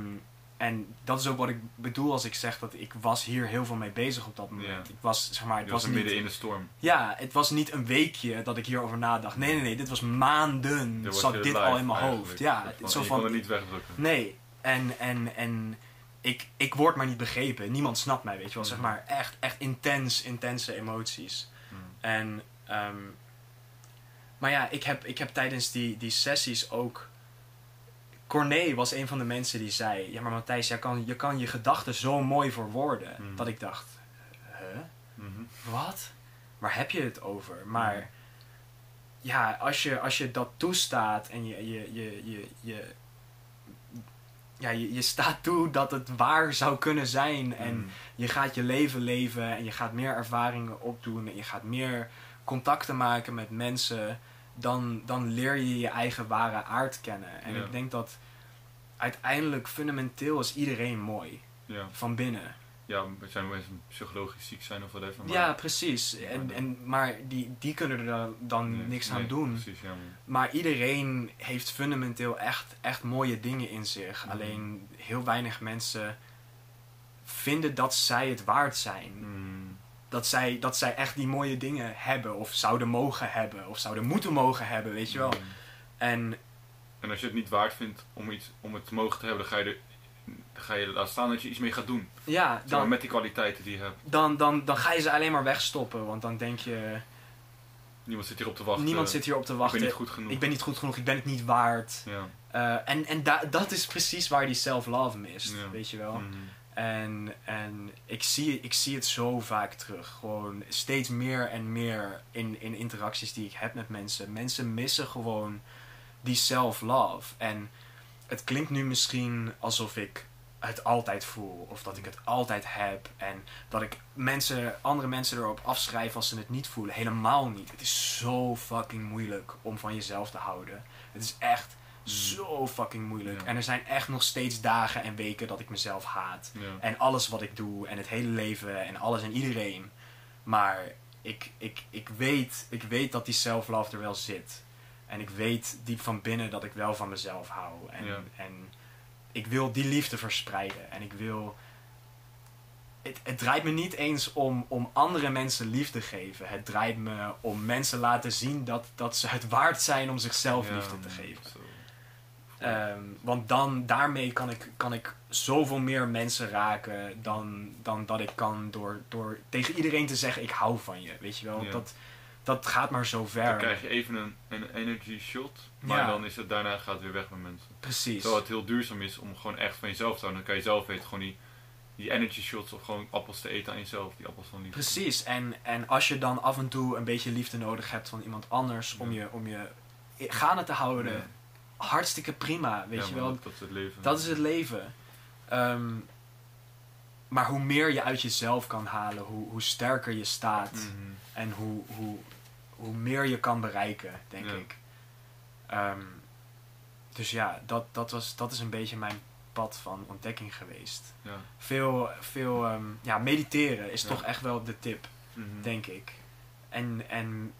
en dat is ook wat ik bedoel als ik zeg dat ik was hier heel veel mee bezig op dat moment. Ik was, zeg maar, het Je was was niet... midden in de storm. Ja, het was niet een weekje dat ik hierover nadacht. Nee, nee, nee, dit was maanden zat dit al in mijn hoofd. Ja, Soort van- zo je van... kon het niet wegdrukken. Nee, en, en, en ik, ik word maar niet begrepen. Niemand snapt mij, weet je wel. Zeg Mm. maar echt, echt intens, intense emoties. Mm. En, ehm, maar ja, ik heb, ik heb tijdens die, die sessies ook... Corné was een van de mensen die zei... Ja, maar Matthijs, jij kan, je kan je gedachten zo mooi verwoorden. Mm. Dat ik dacht... Huh? Mhm. Wat? Waar heb je het over? Maar Mhm. ja, als je, als je dat toestaat en je, je, je, je, je, ja, je, je staat toe dat het waar zou kunnen zijn en je gaat je leven leven en je gaat meer ervaringen opdoen en je gaat meer contacten maken met mensen, dan, dan leer je je eigen ware aard kennen. En Ja. ik denk dat uiteindelijk fundamenteel is iedereen mooi, Ja. van binnen. ja, er zijn mensen psychologisch ziek zijn of whatever. Maar Ja, precies. En, en, maar die, die kunnen er dan, Nee, niks nee, aan doen. Precies, ja. Maar iedereen heeft fundamenteel echt, echt mooie dingen in zich. Mhm. Alleen heel weinig mensen vinden dat zij het waard zijn. Mm. Dat zij, dat zij echt die mooie dingen hebben. Of zouden mogen hebben. Of zouden moeten mogen hebben, weet je wel. Mm. En En als je het niet waard vindt om, iets, om het te mogen te hebben, dan ga je er ga je laten staan dat je iets mee gaat doen. ja, Zeg maar, dan, met die kwaliteiten die je hebt. dan, dan, dan ga je ze alleen maar wegstoppen. Want dan denk je, Niemand zit hierop te wachten. niemand zit hier op te Ik wachten. ben niet goed genoeg. Ik ben niet goed genoeg, ik ben het niet waard. Ja. Eh, en en da- dat is precies waar die self-love mist, Ja. weet je wel. Mhm. En, en ik, zie, ik zie het zo vaak terug. Gewoon steeds meer en meer in, in interacties die ik heb met mensen. Mensen missen gewoon die self-love. En het klinkt nu misschien alsof ik het altijd voel. Of dat ik het altijd heb. En dat ik mensen, andere mensen erop afschrijf als ze het niet voelen. Helemaal niet. Het is zo fucking moeilijk om van jezelf te houden. Het is echt zo fucking moeilijk. Ja. En er zijn echt nog steeds dagen en weken dat ik mezelf haat. Ja. En alles wat ik doe en het hele leven en alles en iedereen. Maar ik, ik, ik, weet, ik weet dat die self-love er wel zit. En ik weet diep van binnen dat ik wel van mezelf hou. En, Ja. en ik wil die liefde verspreiden. En ik wil. Het, het draait me niet eens om, om andere mensen liefde geven. Het draait me om mensen laten zien dat, dat ze het waard zijn om zichzelf liefde te geven. zo. Ehm, want dan, daarmee kan ik, kan ik zoveel meer mensen raken dan, dan dat ik kan door, door tegen iedereen te zeggen ik hou van je. Weet je wel, Ja. dat, dat gaat maar zo Dan ver. krijg je even een, een energy shot, maar Ja. dan is het daarna gaat het weer weg met mensen. Precies. Terwijl het heel duurzaam is om gewoon echt van jezelf te houden. Dan kan je zelf weten, gewoon die, die energy shots of gewoon appels te eten aan jezelf. Die appels van liefde. Precies. En, en als je dan af en toe een beetje liefde nodig hebt van iemand anders om je, om je gaande te houden. Hartstikke prima. Weet Ja, je wel, Dat, is het leven. Dat is het leven. Ehm, maar hoe meer je uit jezelf kan halen, hoe, hoe sterker je staat. Mhm. En hoe, hoe, hoe meer je kan bereiken, denk Ja. ik. Ehm, dus ja, dat, dat, was, dat is een beetje mijn pad van ontdekking geweest. Ja. Veel, veel ehm, ja, mediteren is toch echt wel de tip, Mhm. denk ik. En, en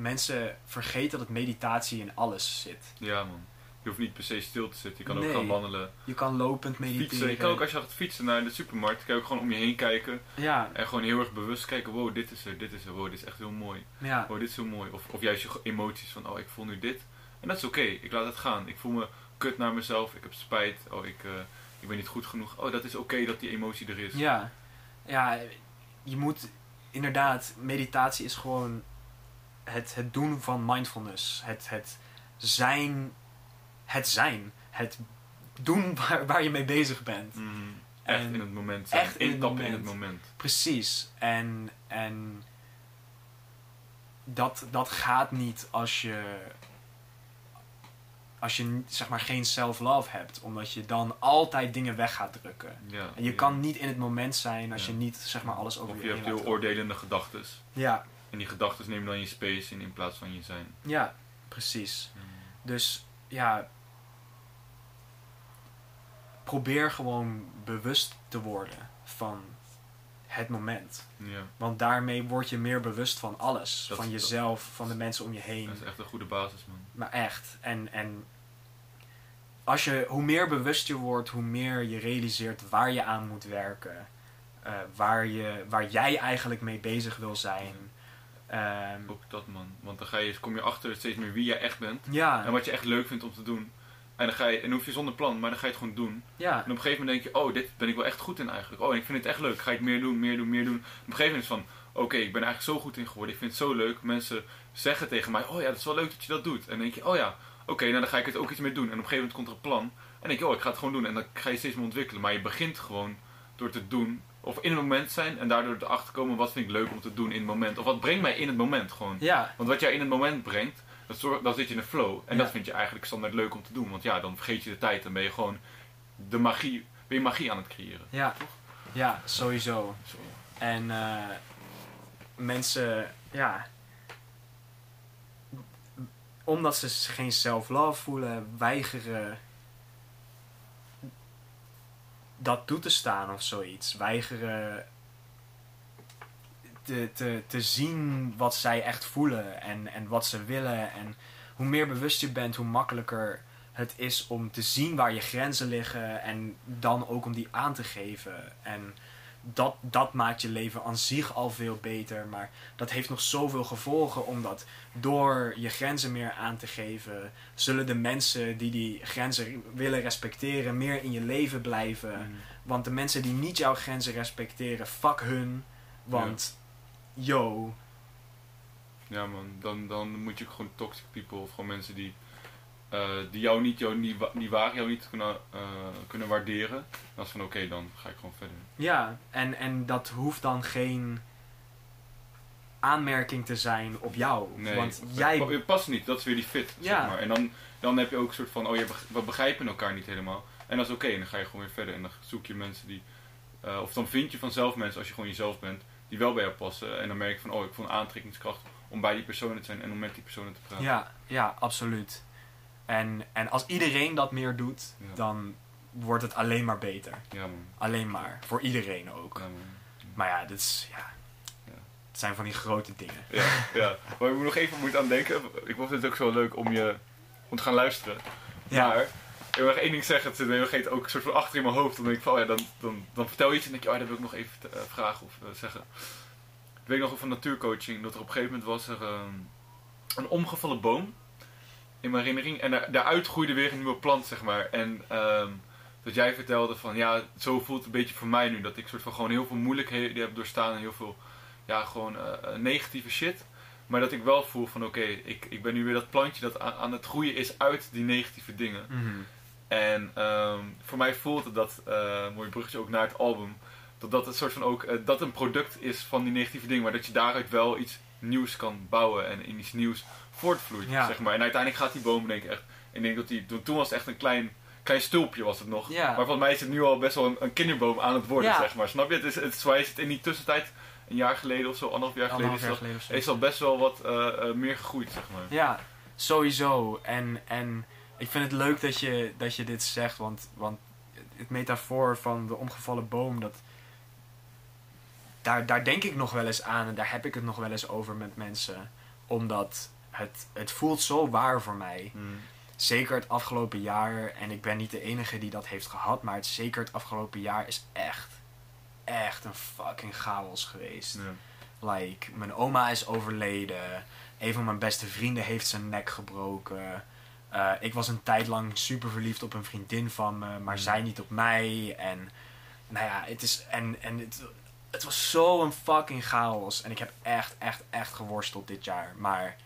mensen vergeten dat meditatie in alles zit. Ja man. Je hoeft niet per se stil te zitten. Je kan Nee. ook gaan wandelen. Je kan lopend mediteren. Fietsen. Je kan ook als je gaat fietsen naar de supermarkt. Kan je ook gewoon om je heen kijken. Ja, En gewoon heel erg bewust kijken. Wow, dit is er. Dit is er. Wow, dit is echt heel mooi. ja, dit is heel mooi. Of, of juist je emoties van, oh, ik voel nu dit. En dat is oké. Ik laat het gaan. Ik voel me kut naar mezelf. Ik heb spijt. Oh, ik, eh, ik ben niet goed genoeg. Oh, dat is oké dat die emotie er is. ja. Ja, je moet inderdaad, meditatie is gewoon het, het doen van mindfulness. Het, het zijn, het zijn. Het doen waar, waar je mee bezig bent. Mhm. Echt En in het moment zijn. echt in het Intappen in het moment. Precies. En, en dat, dat gaat niet als je, als je zeg maar geen self-love hebt. Omdat je dan altijd dingen weg gaat drukken. Ja. En je ja. kan niet in het moment zijn als Ja. je niet zeg maar alles over Of je je hebt heel oordelende gedachten. Ja, En die gedachten nemen dan je space in in plaats van je zijn. Ja, precies. Dus ja, probeer gewoon bewust te worden van het moment. Ja, Want daarmee word je meer bewust van alles. Dat- van jezelf, van de mensen om je heen. dat is echt een goede basis, man. Maar echt. En, en als je, hoe meer bewust je wordt, hoe meer je realiseert waar je aan moet werken. eh, waar, je, waar jij eigenlijk mee bezig wil zijn. Ehm, Ook dat, man. Want dan ga je, kom je achter steeds meer wie jij echt bent. ja, En wat je echt leuk vindt om te doen. En dan ga je, en dan hoef je zonder plan, maar dan ga je het gewoon doen. ja, En op een gegeven moment denk je, oh, dit ben ik wel echt goed in eigenlijk. Oh, en ik vind het echt leuk. Ga ik meer doen, meer doen, meer doen. Op een gegeven moment is van, oké, ik ben er eigenlijk zo goed in geworden. Ik vind het zo leuk. Mensen zeggen tegen mij, oh ja, dat is wel leuk dat je dat doet. En dan denk je, oh ja, oké, nou dan ga ik het ook iets mee doen. En op een gegeven moment komt er een plan. En denk je, oh, ik ga het gewoon doen. En dan ga je steeds meer ontwikkelen. Maar je begint gewoon door te doen. Of in het moment zijn en daardoor erachter komen, wat vind ik leuk om te doen in het moment. Of wat brengt mij in het moment gewoon. ja, Want wat jij in het moment brengt, dat zorgt, dan zit je in een flow. En Ja. dat vind je eigenlijk standaard leuk om te doen. Want ja, dan vergeet je de tijd. Dan ben je gewoon de magie, ben je magie aan het creëren. ja, ja, sowieso. En eh, mensen, ja. Omdat ze geen self-love voelen, weigeren dat toe te staan of zoiets. Weigeren te, te, te zien wat zij echt voelen en, en wat ze willen. En hoe meer bewust je bent, hoe makkelijker het is om te zien waar je grenzen liggen en dan ook om die aan te geven. En dat, dat maakt je leven aan zich al veel beter. Maar dat heeft nog zoveel gevolgen, omdat door je grenzen meer aan te geven, zullen de mensen die die grenzen willen respecteren meer in je leven blijven. Want de mensen die niet jouw grenzen respecteren, fuck hun. Want, yo, Ja man, dan, dan moet je gewoon toxic people of gewoon mensen die, eh, die jou niet, jou niet, wa- die waar jou niet kunnen, eh, kunnen waarderen. Dan is van oké, dan ga ik gewoon verder. Ja, en, en dat hoeft dan geen aanmerking te zijn op jou. Nee, Want jij... het past niet, dat is weer die fit. Ja. Zeg maar. En dan, dan heb je ook een soort van, oh je we begrijpen elkaar niet helemaal. En dat is oké, en dan ga je gewoon weer verder. En dan zoek je mensen die, eh, of dan vind je vanzelf mensen als je gewoon jezelf bent, die wel bij jou passen. En dan merk je van, oh ik voel een aantrekkingskracht om bij die personen te zijn en om met die personen te praten. Ja, ja, absoluut. En, en als iedereen dat meer doet, Ja. dan wordt het alleen maar beter. Ja man. Alleen maar. Voor iedereen ook. Ja. Maar ja, dit is... Ja, het zijn van die grote dingen. Ja, ja. Waar ik nog even moet aan denken. Ik vond het ook zo leuk om je om te gaan luisteren. Ja. Maar ik wil nog één ding zeggen. Het hele ook een soort van achter in mijn hoofd. Dan denk ik van, oh ja, dan, dan, dan vertel je iets en denk je, oh, dat wil ik nog even te- eh, vragen of eh, zeggen. Ik weet nog van natuurcoaching dat er op een gegeven moment was er ehm, een omgevallen boom in mijn herinnering. En daar, daaruit groeide weer een nieuwe plant, zeg maar. En ehm, dat jij vertelde van, ja, zo voelt het een beetje voor mij nu. Dat ik soort van gewoon heel veel moeilijkheden heb doorstaan en heel veel, ja, gewoon eh, eh, negatieve shit. Maar dat ik wel voel van, oké, ik, ik ben nu weer dat plantje dat aan, aan het groeien is uit die negatieve dingen. Mhm. En ehm, voor mij voelt het dat, eh mooi bruggetje ook naar het album, dat dat een soort van ook, dat een product is van die negatieve dingen, maar dat je daaruit wel iets nieuws kan bouwen en in iets nieuws voortvloeit, Ja. zeg maar. En uiteindelijk gaat die boom, denk ik echt, ik denk dat die, toen, toen was het echt een klein, klein stulpje was het nog, Ja. maar volgens mij is het nu al best wel een, een kinderboom aan het worden, zeg maar. Snap je? Het is, het is, is het in die tussentijd, een jaar geleden of zo, anderhalf jaar geleden, Anderhalf is, jaar geleden zo. is al best wel wat eh, eh, meer gegroeid, zeg maar. Ja, sowieso. En, en ik vind het leuk dat je, dat je dit zegt, want, want het metafoor van de omgevallen boom, dat, daar, daar denk ik nog wel eens aan en daar heb ik het nog wel eens over met mensen. Omdat het, het voelt zo waar voor mij. Hmm. Zeker het afgelopen jaar, en ik ben niet de enige die dat heeft gehad, maar het, zeker het afgelopen jaar is echt, echt een fucking chaos geweest. Like, mijn oma is overleden. Een van mijn beste vrienden heeft zijn nek gebroken. Eh, ik was een tijd lang super verliefd op een vriendin van me, maar Mm. zij niet op mij. En nou ja, het is. En, en het, het was zo'n fucking chaos. En ik heb echt, echt, echt geworsteld dit jaar. Maar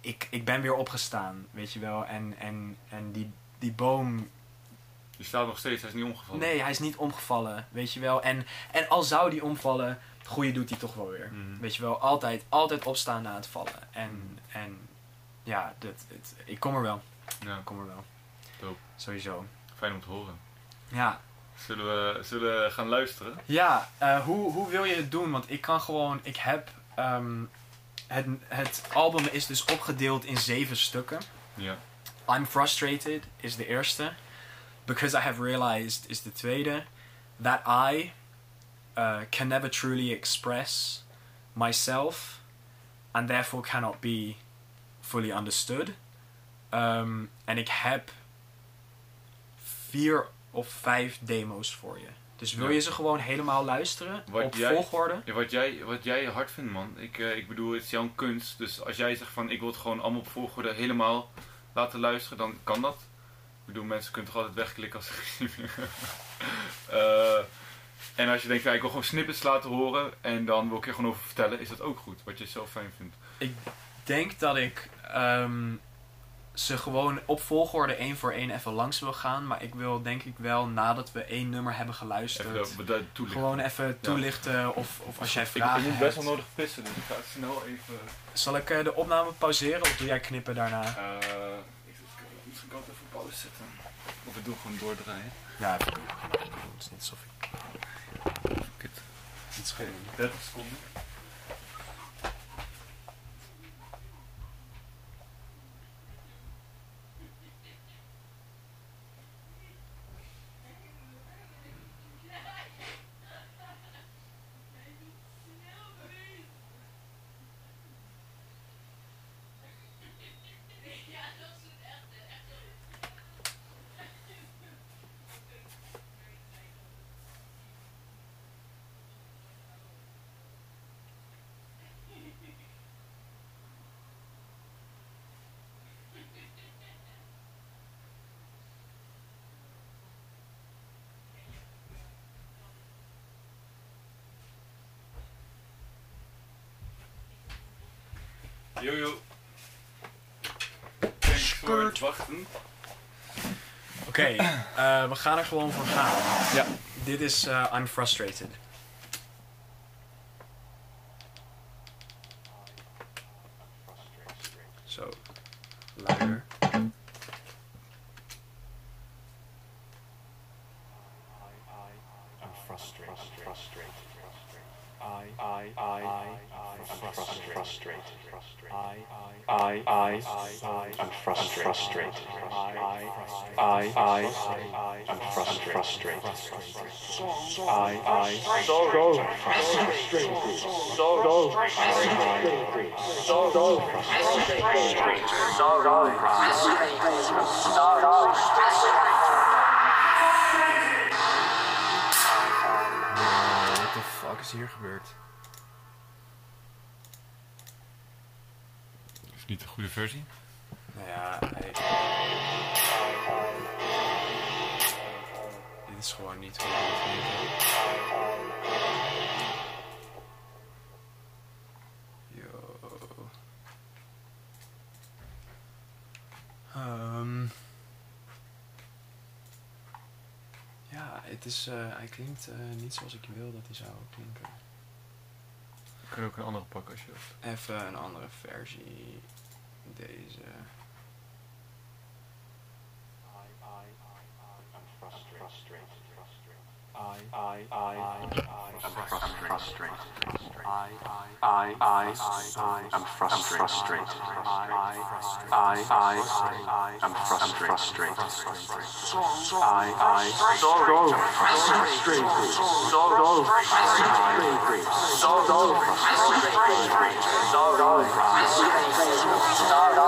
ik, ik ben weer opgestaan, weet je wel. En, en, en die, die boom Die staat nog steeds, hij is niet omgevallen. Nee, hij is niet omgevallen, weet je wel. En, en al zou die omvallen, het goede doet hij toch wel weer. Mhm. Weet je wel, altijd, altijd opstaan na het vallen. En, en ja, dit, dit, ik kom er wel. Ja, Ik kom er wel. Dope. Sowieso. fijn om te horen. Ja, Zullen we, zullen we gaan luisteren? ja eh, hoe, hoe wil je het doen? Want ik kan gewoon, ik heb ehm, het, het album is dus opgedeeld in zeven stukken. Ja. I'm Frustrated is de eerste. Because I Have Realized is de tweede. That I uh, can never truly express myself and therefore cannot be fully understood. Um, en ik heb vier of vijf demo's voor je. Dus wil je ze gewoon helemaal luisteren Wat op jij- volgorde? Wat, jij, wat jij hard vindt, man. Ik, eh, ik bedoel, het is jouw kunst. Dus als jij zegt van ik wil het gewoon allemaal op volgorde helemaal laten luisteren, dan kan dat. Ik bedoel, mensen kunnen toch altijd wegklikken als ze. Eh, en als je denkt, ja, ik wil gewoon snippets laten horen en dan wil ik er gewoon over vertellen, is dat ook goed. Wat je zelf fijn vindt. Ik denk dat ik ehm, ze gewoon op volgorde één voor één even langs wil gaan. Maar ik wil denk ik wel nadat we één nummer hebben geluisterd. Even. Gewoon even toelichten of, of als jij ik, vragen ik moet best wel nodig pissen, dus ik ga snel even... Zal ik eh, de opname pauzeren of doe jij knippen daarna? eh, ik, ik, misschien kan ik het even pauze zetten. Of we doen gewoon doordraaien. Ja, even doen. Het is niet alsof ik Kut. iets ga doen. 30 seconden. Jojo. Thanks voor het wachten. Oké, eh, we gaan er gewoon voor gaan. Ja. Dit is eh, I'm Frustrated. Zo, luider. I'm frustrated. Frustrated. I, I, I, I, I'm frustrated. I, I, I, I, I'm frustrated. I, I, I, I'm frustrated. I, What the fuck is hier gebeurd? Is niet de goede versie? Nou ja. Dit is gewoon niet hoe het moet Ehm. ja, het is, eh, hij klinkt eh, niet zoals ik wil dat hij zou klinken. Ik kan ook een andere pakken als je wilt. Even een andere versie. Deze. I, I, I, I'm frustrated. I, I, I, I'm frustrated. I, I, I, I'm frustrated. I, I, so frustrated. So frustrated. So I see the truth, but I don't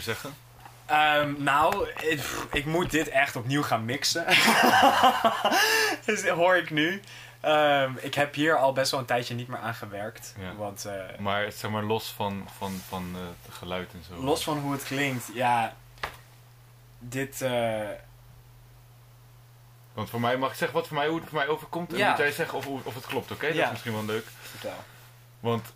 over zeggen? Ehm, nou, ik, ik moet dit echt opnieuw gaan mixen. dus dat hoor ik nu. Ehm, ik heb hier al best wel een tijdje niet meer aan gewerkt. Ja. Want eh, Maar zeg maar los van, van, van eh, het geluid en zo. los van hoe het klinkt, ja. Dit. eh, Want voor mij mag ik zeggen wat voor mij, hoe het voor mij overkomt. En Ja. moet jij zeggen of, of het klopt, oké? Dat Ja. is misschien wel leuk. vertel. Want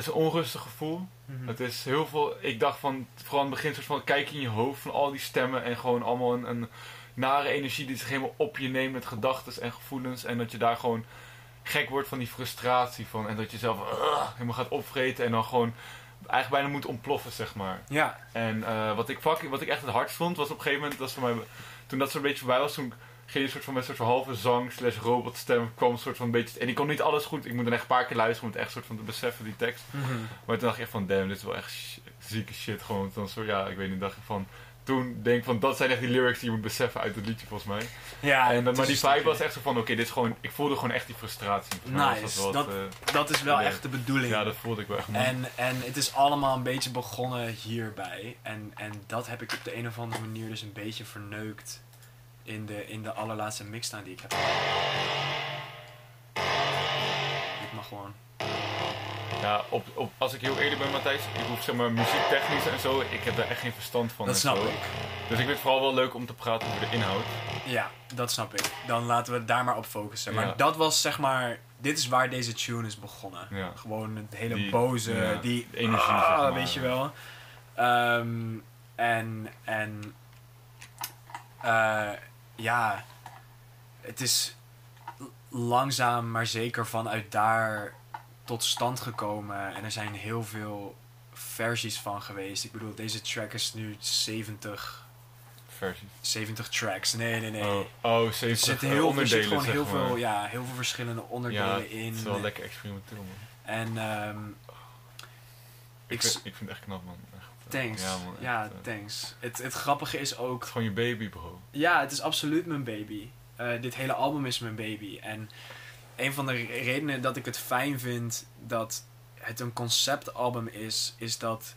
is een onrustig gevoel. Mhm. Het is heel veel. Ik dacht van vooral in het begin soort van kijk in je hoofd van al die stemmen en gewoon allemaal een, een nare energie die zich helemaal op je neemt met gedachten en gevoelens en dat je daar gewoon gek wordt van die frustratie van en dat je zelf helemaal gaat opvreten en dan gewoon eigenlijk bijna moet ontploffen zeg maar. Ja, En eh, wat, ik wat ik echt het hardst vond was op een gegeven moment dat voor mij toen dat zo'n beetje voorbij was toen ging je een soort van met soort van halve zang slash robotstem kwam een soort van een beetje en ik kon niet alles goed ik moet dan echt een paar keer luisteren om het echt soort van te beseffen die tekst maar toen dacht ik echt van, damn, dit is wel echt zieke shit. Gewoon dan zo, ja, ik weet niet, dacht ik van... Toen denk ik van, dat zijn echt die lyrics die je moet beseffen uit het liedje volgens mij. ja en maar die vibe was echt zo van, oké, dit is gewoon... Ik voelde gewoon echt die frustratie. Was Nice, eh, Dat is wel echt de bedoeling. ja, dat voelde ik wel echt. En, en het is allemaal een beetje begonnen hierbij. En, en dat heb ik op de een of andere manier dus een beetje verneukt in de, in de allerlaatste mixdown die ik heb. Ik mag gewoon. Ja, op, op, als ik heel eerlijk ben, Matthijs, ik hoef zeg maar muziektechnisch en zo, ik heb daar echt geen verstand van. Dat snap zo. ik. Dus ik vind het vooral wel leuk om te praten over de inhoud. Ja, dat snap ik. Dan laten we daar maar op focussen. Maar Ja. dat was zeg maar. Dit is waar deze tune is begonnen. Ja. Gewoon het hele Die- boze, ja, die energie, ah, zeg maar. weet je wel. Ehm, en en eh, ja, het is langzaam maar zeker vanuit daar tot stand gekomen. En er zijn heel veel versies van geweest. Ik bedoel, deze track is nu 70, Versies. 70 tracks. Nee, nee, nee. Oh, oh Er 70 zitten eh, heel, er onderdelen, zit gewoon heel maar. veel, ja, heel veel verschillende onderdelen Ja, in. het is wel lekker experimenteel, man. En ehm, Ik, Ik vind, ik vind het echt knap, man. Thanks. Ja, man, echt, ja, eh, thanks. Het, het grappige is ook, Het is gewoon je baby, bro. ja, het is absoluut mijn baby. Eh, dit hele album is mijn baby. En een van de re- redenen dat ik het fijn vind dat het een conceptalbum is, is dat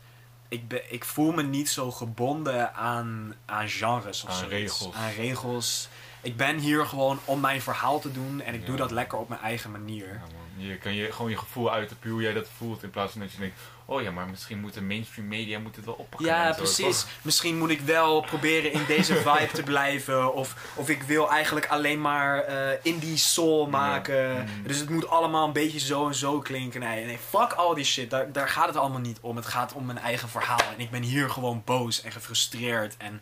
ik, be, ik voel me niet zo gebonden aan, aan genres of Aan zoiets. regels. Aan regels. Ik ben hier gewoon om mijn verhaal te doen en ik doe dat lekker op mijn eigen manier. Ja, man. Je kan je, gewoon je gevoel uiten, hoe jij dat voelt. In plaats van dat je denkt, oh ja, maar misschien moet de mainstream media moet het wel oppakken. Ja, zo, precies. Misschien moet ik wel proberen in deze vibe te blijven. Of, of ik wil eigenlijk alleen maar eh, indie soul maken. Mm. Dus het moet allemaal een beetje zo en zo klinken. Nee, nee fuck al die shit. Daar, daar gaat het allemaal niet om. Het gaat om mijn eigen verhaal. En ik ben hier gewoon boos en gefrustreerd. En,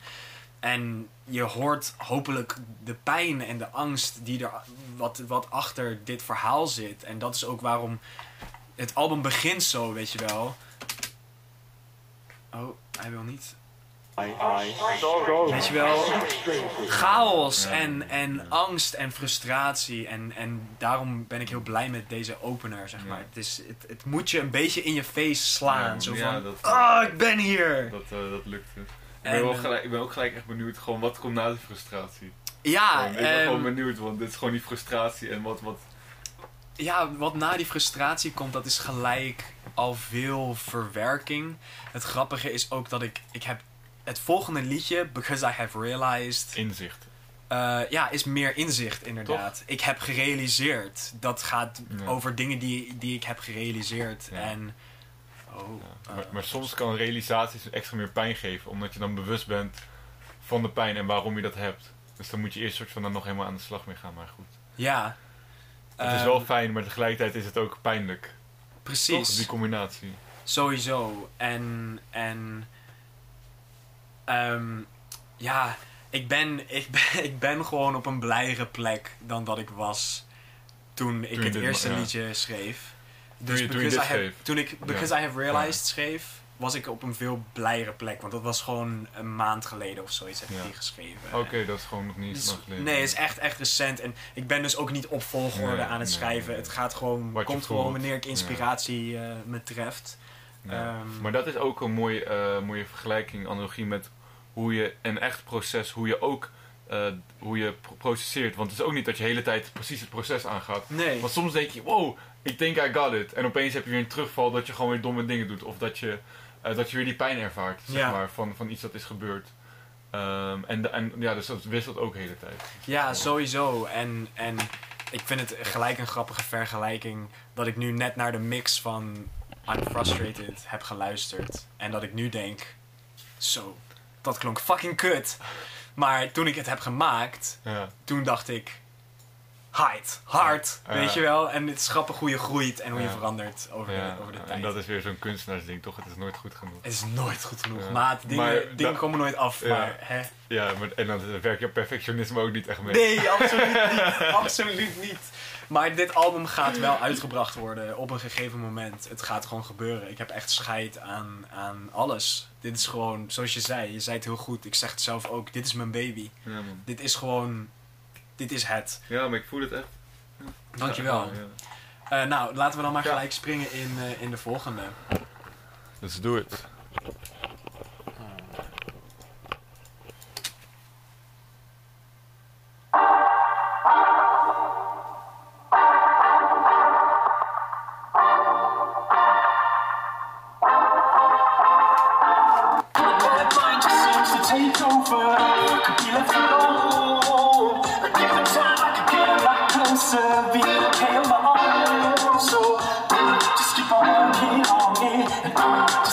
en je hoort hopelijk de pijn en de angst die er wat, wat achter dit verhaal zit. En dat is ook waarom het album begint zo, weet je wel. Oh, hij wil niet. Weet je wel, chaos en, en angst en frustratie. En, en daarom ben ik heel blij met deze opener, zeg maar. Ja. Het, is, het, het moet je een beetje in je face slaan. Ja, zo ja, van, dat- ah, ik ben hier! Dat, eh, dat lukt Ik En, ben, gelijk, ik ben ook gelijk echt benieuwd, gewoon wat komt na die frustratie. Ja, ik ben ehm, gewoon benieuwd, want dit is gewoon die frustratie en wat, wat... ja, wat na die frustratie komt, dat is gelijk al veel verwerking. Het grappige is ook dat ik, ik heb het volgende liedje, Because I Have Realized, Inzicht. Eh, ja, is meer inzicht inderdaad. Ik heb gerealiseerd. Dat gaat Ja. over dingen die, die ik heb gerealiseerd. Ja. En. Oh. Ja. maar, maar soms kan realisaties extra meer pijn geven, omdat je dan bewust bent van de pijn en waarom je dat hebt. Dus dan moet je eerst soort van dan nog helemaal aan de slag mee gaan, maar goed. ja. Het is Ehm, wel fijn, maar tegelijkertijd is het ook pijnlijk. Toch? Precies. Die combinatie. Sowieso. En. En. ehm, ja, ik ben, ik, ben, ik ben gewoon op een blijere plek dan dat ik was toen ik Toen het eerste ja. liedje schreef. Dus because I have, toen ik Because I Have Realized schreef, was ik op een veel blijere plek. Want dat was gewoon een maand geleden of zoiets heb ik Ja. die geschreven. Oké, dat is gewoon nog niet Dus- lang geleden. nee, het is echt, echt recent. En ik ben dus ook niet op volgorde Nee, aan het nee, schrijven. nee. Het gaat gewoon, komt gewoon wanneer ik Ja. inspiratie eh, me treft. Ja. Ehm, maar dat is ook een mooie, eh, mooie vergelijking, analogie met hoe je een echt proces, hoe je ook eh, hoe je pro- processeert. Want het is ook niet dat je de hele tijd precies het proces aangaat. nee. Want soms denk je, wow, ik denk I got it. En opeens heb je weer een terugval dat je gewoon weer domme dingen doet. Of dat je, eh, dat je weer die pijn ervaart, zeg Ja. maar, van, van iets dat is gebeurd. Ehm, en, de- en ja, dus dat wisselt ook de hele tijd. Ja, sowieso. En, en ik vind het gelijk een grappige vergelijking dat ik nu net naar de mix van I'm Frustrated heb geluisterd. En dat ik nu denk, zo, dat klonk fucking kut. Maar toen ik het heb gemaakt, Ja, toen dacht ik, hard, hard, Ja. weet je wel. En het is grappig hoe je groeit en hoe je verandert over, de, over de en tijd. dat is weer zo'n kunstenaarsding, toch? Het is nooit goed genoeg. Het is nooit goed genoeg. Maat, dingen, Maar dingen komen nooit af. Maar, hè? Ja, maar, en dan werkt je perfectionisme ook niet echt mee. Nee, absoluut niet. absoluut niet. Maar dit album gaat wel uitgebracht worden op een gegeven moment. Het gaat gewoon gebeuren. Ik heb echt scheid aan, aan alles. Dit is gewoon, zoals je zei, je zei het heel goed. Ik zeg het zelf ook. Dit is mijn baby. Ja. Dit is gewoon, dit is het. ja, maar ik voel het echt. Dankjewel. Ja. Eh, nou, laten we dan maar Ja. gelijk springen in, eh, in de volgende. Let's do it. On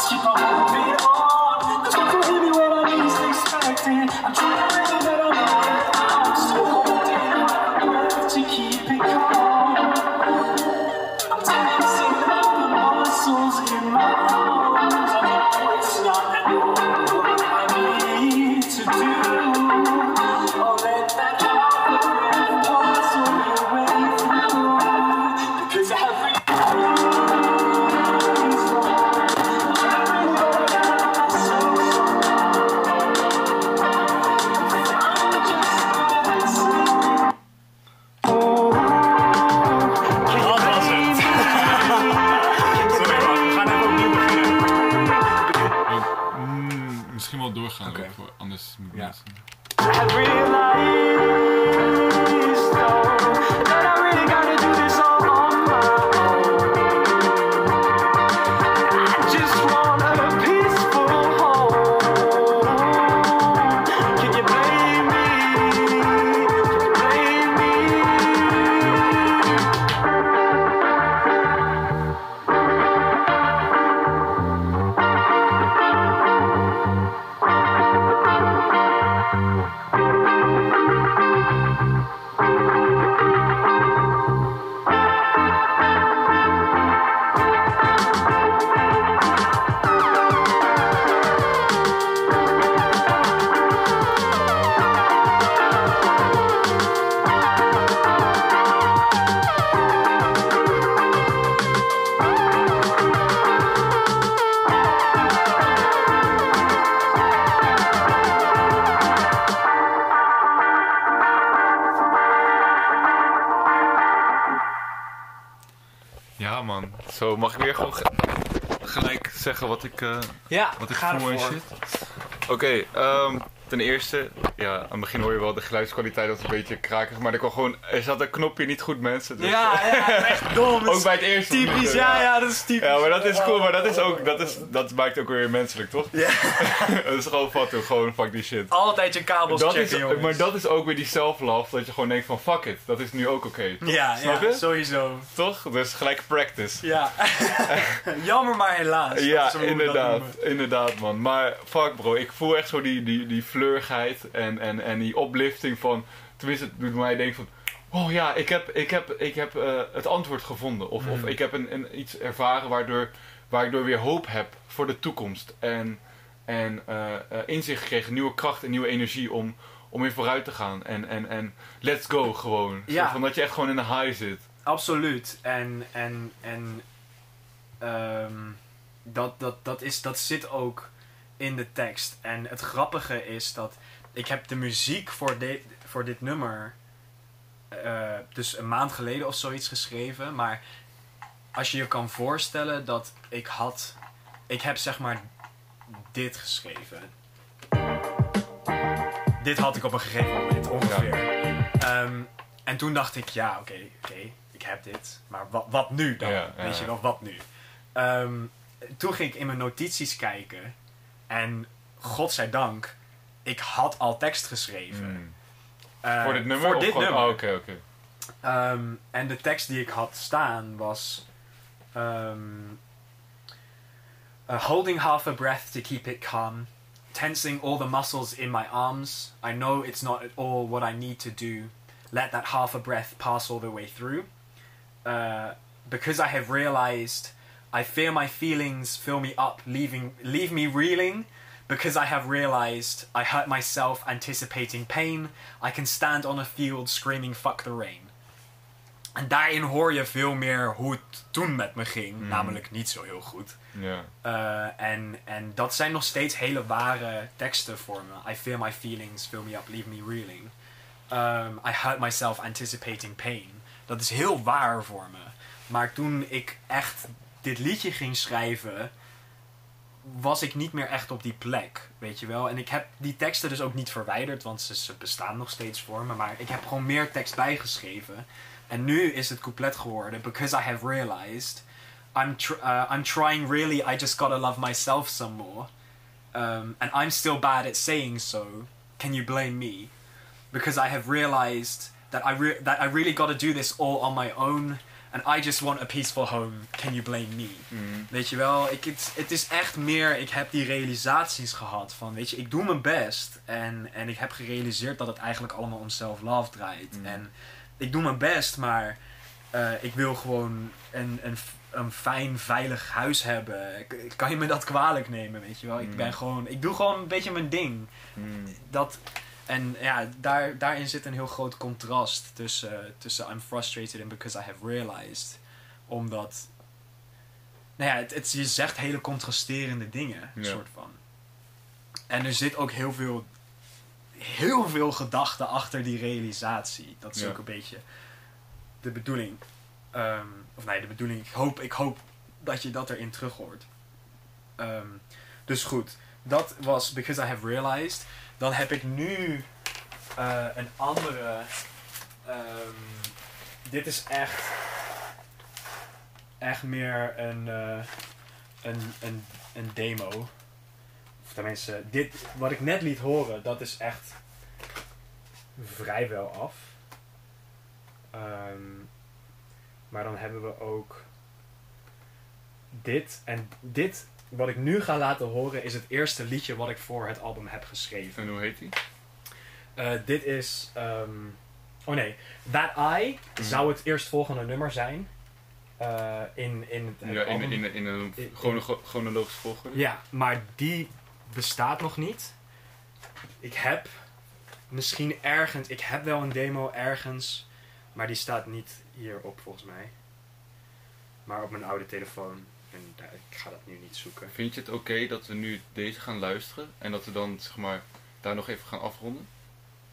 mag ik weer gewoon ge- gelijk zeggen wat ik, eh, Ja, wat ik ga voel en ervoor. shit? Oké, ehm, ten eerste, ja, aan het begin hoor je wel de geluidskwaliteit, dat is een beetje krakig, maar er, kwam gewoon, er zat een knopje niet goed, mensen. dus- Ja, ja, echt dom. Ook bij het eerste. typisch, ja, ja, dat is typisch. Ja, maar dat is cool, maar dat is ook, dat, is, dat maakt ook weer menselijk, toch? Ja. dat is gewoon fatu, gewoon fuck die shit. Altijd je kabels Dat checken, is, jongens. maar dat is ook weer die self-love, dat je gewoon denkt van fuck it, dat is nu ook oké. Ja, Snap ja, je? sowieso. Toch? Dus gelijk practice. Ja. Jammer, maar helaas. Ja, inderdaad, inderdaad man. Maar fuck bro, ik voel echt zo die, die, die fleurigheid en, en, en die oplifting van... Tenminste, het doet mij denken van... Oh ja, ik heb, ik heb, ik heb eh, het antwoord gevonden. Of, of Mhm. ik heb een, een, iets ervaren waardoor, waardoor ik weer hoop heb voor de toekomst. En, en eh, eh, inzicht gekregen, nieuwe kracht en nieuwe energie om, om weer vooruit te gaan. En, en, en let's go gewoon. Ja. Van dat je echt gewoon in een high zit. Absoluut. En, en, en ehm, dat, dat, dat, is, dat zit ook in de tekst. En het grappige is dat ik heb de muziek voor, de, voor dit nummer eh, dus een maand geleden of zoiets geschreven. Maar als je je kan voorstellen dat ik had... Ik heb zeg maar dit geschreven. Dit had ik op een gegeven moment ongeveer. Ehm, en toen dacht ik, ja, oké, oké, ik heb dit. Maar wat, wat nu dan? Ja, ja, Weet je wel, wat nu? Ehm, toen ging ik in mijn notities kijken. En godzijdank, ik had al tekst geschreven. Mm. Eh, voor dit nummer? Voor dit gewoon- nummer. Oh, oké, oké. Ehm, en de tekst die ik had staan was... ehm, uh, holding half a breath to keep it calm. Tensing all the muscles in my arms. I know it's not at all what I need to do. Let that half a breath pass all the way through. Uh, because I have realized I fear my feelings fill me up, leaving leave me reeling. Because I have realized I hurt myself anticipating pain. I can stand on a field screaming fuck the rain. En daarin hoor je veel meer hoe het toen met me ging. Mm. Namelijk niet zo heel goed. Ja. Uh, en, en dat zijn nog steeds hele ware teksten voor me. I fear my feelings, fill me up, leave me reeling. Um, I hurt myself anticipating pain. Dat is heel waar voor me. Maar toen ik echt dit liedje ging schrijven, was ik niet meer echt op die plek, weet je wel. En ik heb die teksten dus ook niet verwijderd, want ze, bestaan nog steeds voor me. Maar ik heb gewoon meer tekst bijgeschreven. En nu is het couplet geworden, because I have realized... I'm, uh, I'm trying really, I just gotta love myself some more. Um, and I'm still bad at saying so. Can you blame me? Because I have realized that I, re- that I really gotta do this all on my own. And I just want a peaceful home. Can you blame me? Mm. Weet je wel, ik, het, het is echt meer, ik heb die realisaties gehad van, weet je, ik doe mijn best. En, en ik heb gerealiseerd dat het eigenlijk allemaal om self-love draait. Mm. En ik doe mijn best, maar eh, ik wil gewoon een, een, een fijn, veilig huis hebben. Kan je me dat kwalijk nemen, weet je wel? Ik Mm. ben gewoon, ik doe gewoon een beetje mijn ding. Dat, en ja, daar, daarin zit een heel groot contrast tussen, tussen I'm frustrated and because I have realized. Omdat, nou ja, het, het, je zegt hele contrasterende dingen, Ja. soort van. En er zit ook heel veel, heel veel gedachten achter die realisatie. Dat is Ja. ook een beetje de bedoeling. Ehm, of nee, de bedoeling. Ik hoop, ik hoop dat je dat erin terug hoort. Ehm, dus goed, dat was Because I Have Realized. Dan heb ik nu eh, een andere. ehm, dit is echt. Echt meer een, eh, een, een, een demo. Of tenminste, dit, wat ik net liet horen, dat is echt vrijwel af. Ehm, maar dan hebben we ook dit. En dit, wat ik nu ga laten horen, is het eerste liedje wat ik voor het album heb geschreven. En hoe heet die? Eh, dit is. ehm, oh nee, That I zou het eerstvolgende nummer zijn. eh, in, in het, het Ja, in, album. in, in een In- chrono- chronologische volgorde. Ja, maar die bestaat nog niet. Ik heb misschien ergens. Ik heb wel een demo ergens. Maar die staat niet hierop volgens mij. Maar op mijn oude telefoon. En daar- ik ga dat nu niet zoeken. Vind je het oké dat we nu deze gaan luisteren en dat we dan zeg maar daar nog even gaan afronden?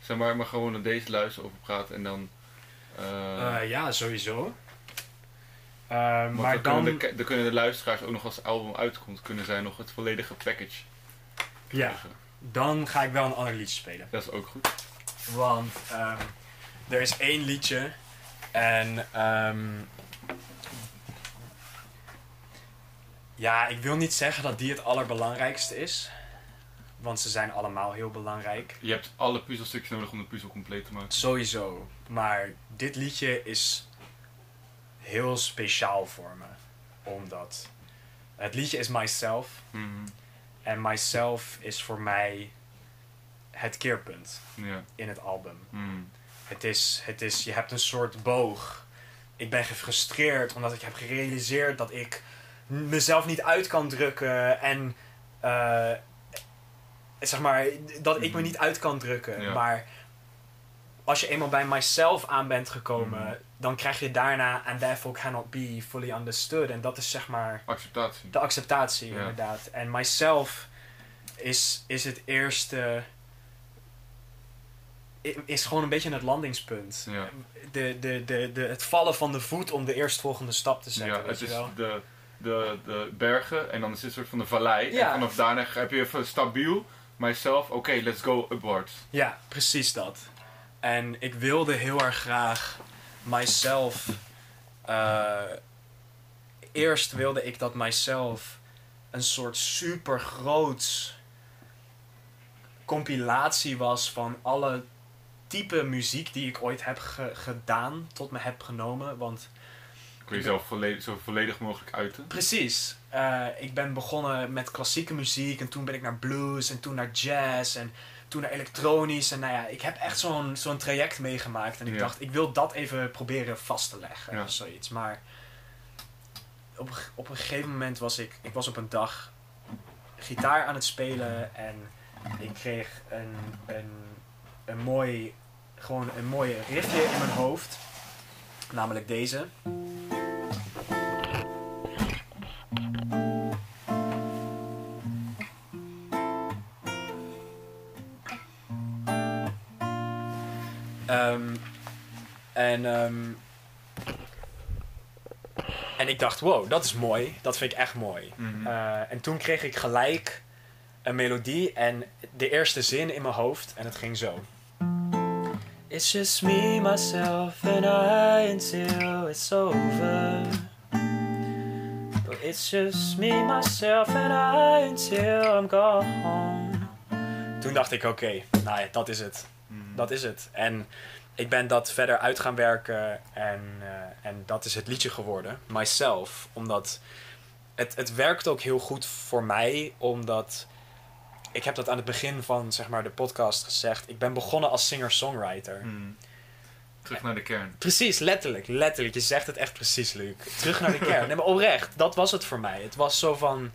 Zeg maar, maar gewoon naar deze luisteren over praten en dan. eh, Eh, ja, sowieso. Eh, Want maar dan, dan, kunnen de, dan kunnen de luisteraars ook nog als het album uitkomt, kunnen zij nog het volledige package ja, krijgen. dan ga ik wel een ander liedje spelen. Dat is ook goed. Want ehm, er is één liedje en ehm, ja, ik wil niet zeggen dat die het allerbelangrijkste is. Want ze zijn allemaal heel belangrijk. Je hebt alle puzzelstukjes nodig om de puzzel compleet te maken. Sowieso. Maar dit liedje is heel speciaal voor me. Omdat het liedje is Myself. Mhm. En Myself is voor mij het keerpunt in het album. Mhm. Het is, het is, je hebt een soort boog. Ik ben gefrustreerd omdat ik heb gerealiseerd dat ik mezelf niet uit kan drukken. En eh, zeg maar, dat ik me niet uit kan drukken. Ja. Maar als je eenmaal bij myself aan bent gekomen, Mhm. dan krijg je daarna and therefore cannot be fully understood. En dat is zeg maar Acceptatie. de acceptatie, Ja. inderdaad. En myself is, is het eerste. Is gewoon een beetje het landingspunt. Ja. De, de, de, de, het vallen van de voet om de eerstvolgende stap te zetten. Ja, het is wel? de, de, de bergen en dan is het een soort van de vallei. Ja. En vanaf daarna heb je even stabiel, myself, oké, let's go upwards. Ja, precies dat. En ik wilde heel erg graag myself. eh, eerst wilde ik dat myself een soort super groots compilatie was van alle type muziek die ik ooit heb ge- gedaan, tot me heb genomen. Want Ik wil jezelf volledig, zo volledig mogelijk uiten. Precies. Eh, ik ben begonnen met klassieke muziek en toen ben ik naar blues en toen naar jazz en toen naar elektronisch. En nou ja, ik heb echt zo'n zo'n traject meegemaakt en ik Ja. dacht, ik wil dat even proberen vast te leggen Ja. of zoiets. Maar op, op een gegeven moment was ik, ik was op een dag gitaar aan het spelen en ik kreeg een, een, een mooi, gewoon een mooie riffje in mijn hoofd. Namelijk deze. Ehm, en, ehm, en ik dacht, wow, dat is mooi. Dat vind ik echt mooi. Mhm. Eh, en toen kreeg ik gelijk een melodie en de eerste zin in mijn hoofd. En het ging zo. It's just me, myself and I until it's over. It's just me, myself and I until I'm gone. Toen dacht ik, oké, nou ja, dat is het. Mhm. Dat is het. En ik ben dat verder uit gaan werken en, eh, en dat is het liedje geworden. Myself. Omdat het, het werkt ook heel goed voor mij, omdat ik heb dat aan het begin van zeg maar, de podcast gezegd. Ik ben begonnen als singer-songwriter. Mhm. Terug naar de kern. Precies, letterlijk, letterlijk. Je zegt het echt precies, Luc. Terug naar de kern. Nee, maar oprecht, dat was het voor mij. Het was zo van...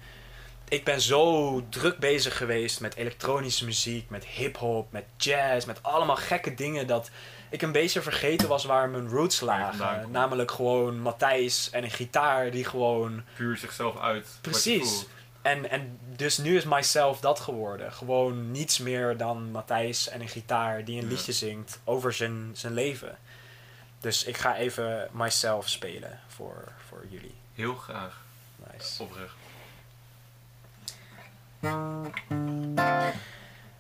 Ik ben zo druk bezig geweest met elektronische muziek, met hip-hop, met jazz, met allemaal gekke dingen dat ik een beetje vergeten was waar mijn roots lagen. Namelijk gewoon Matthijs en een gitaar die gewoon. Puur zichzelf uit. Precies. En, en dus nu is Myself dat geworden. Gewoon niets meer dan Matthijs en een gitaar die een Ja. liedje zingt over zijn, zijn leven. Dus ik ga even Myself spelen voor, voor jullie. Heel graag. Nice. Oprecht.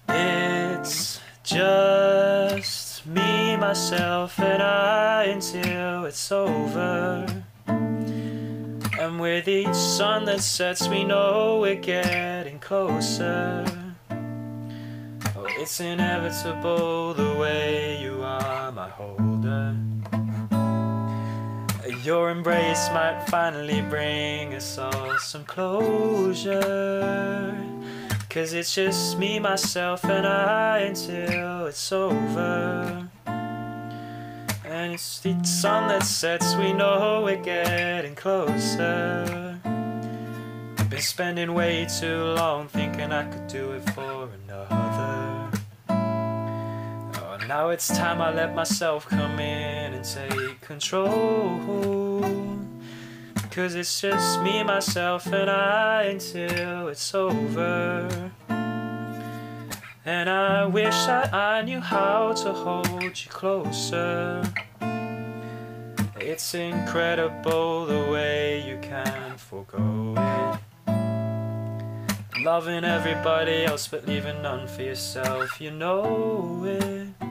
It's just me, myself, and I until it's over. And with each sun that sets, we know we're getting closer. Oh, it's inevitable the way you are my holder. Your embrace might finally bring us all some closure. Cause it's just me, myself, and I until it's over. And it's the sun that sets, we know we're getting closer. I've been spending way too long thinking I could do it for another. Now it's time I let myself come in and take control. Cause it's just me, myself, and I until it's over. And I wish that I knew how to hold you closer. It's incredible the way you can forgo it. Loving everybody else but leaving none for yourself, you know it.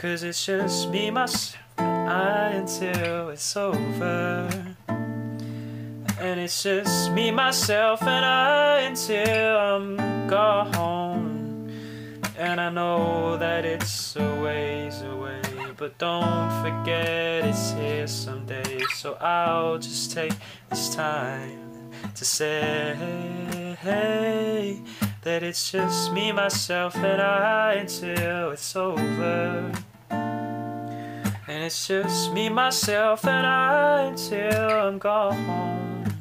Cause it's just me, myself, and I until it's over. And it's just me, myself, and I until I'm gone. And I know that it's a ways away, but don't forget it's here someday. So I'll just take this time to say Hey that it's just me, myself, and I until it's over. It's just me, myself, and I until I'm gone.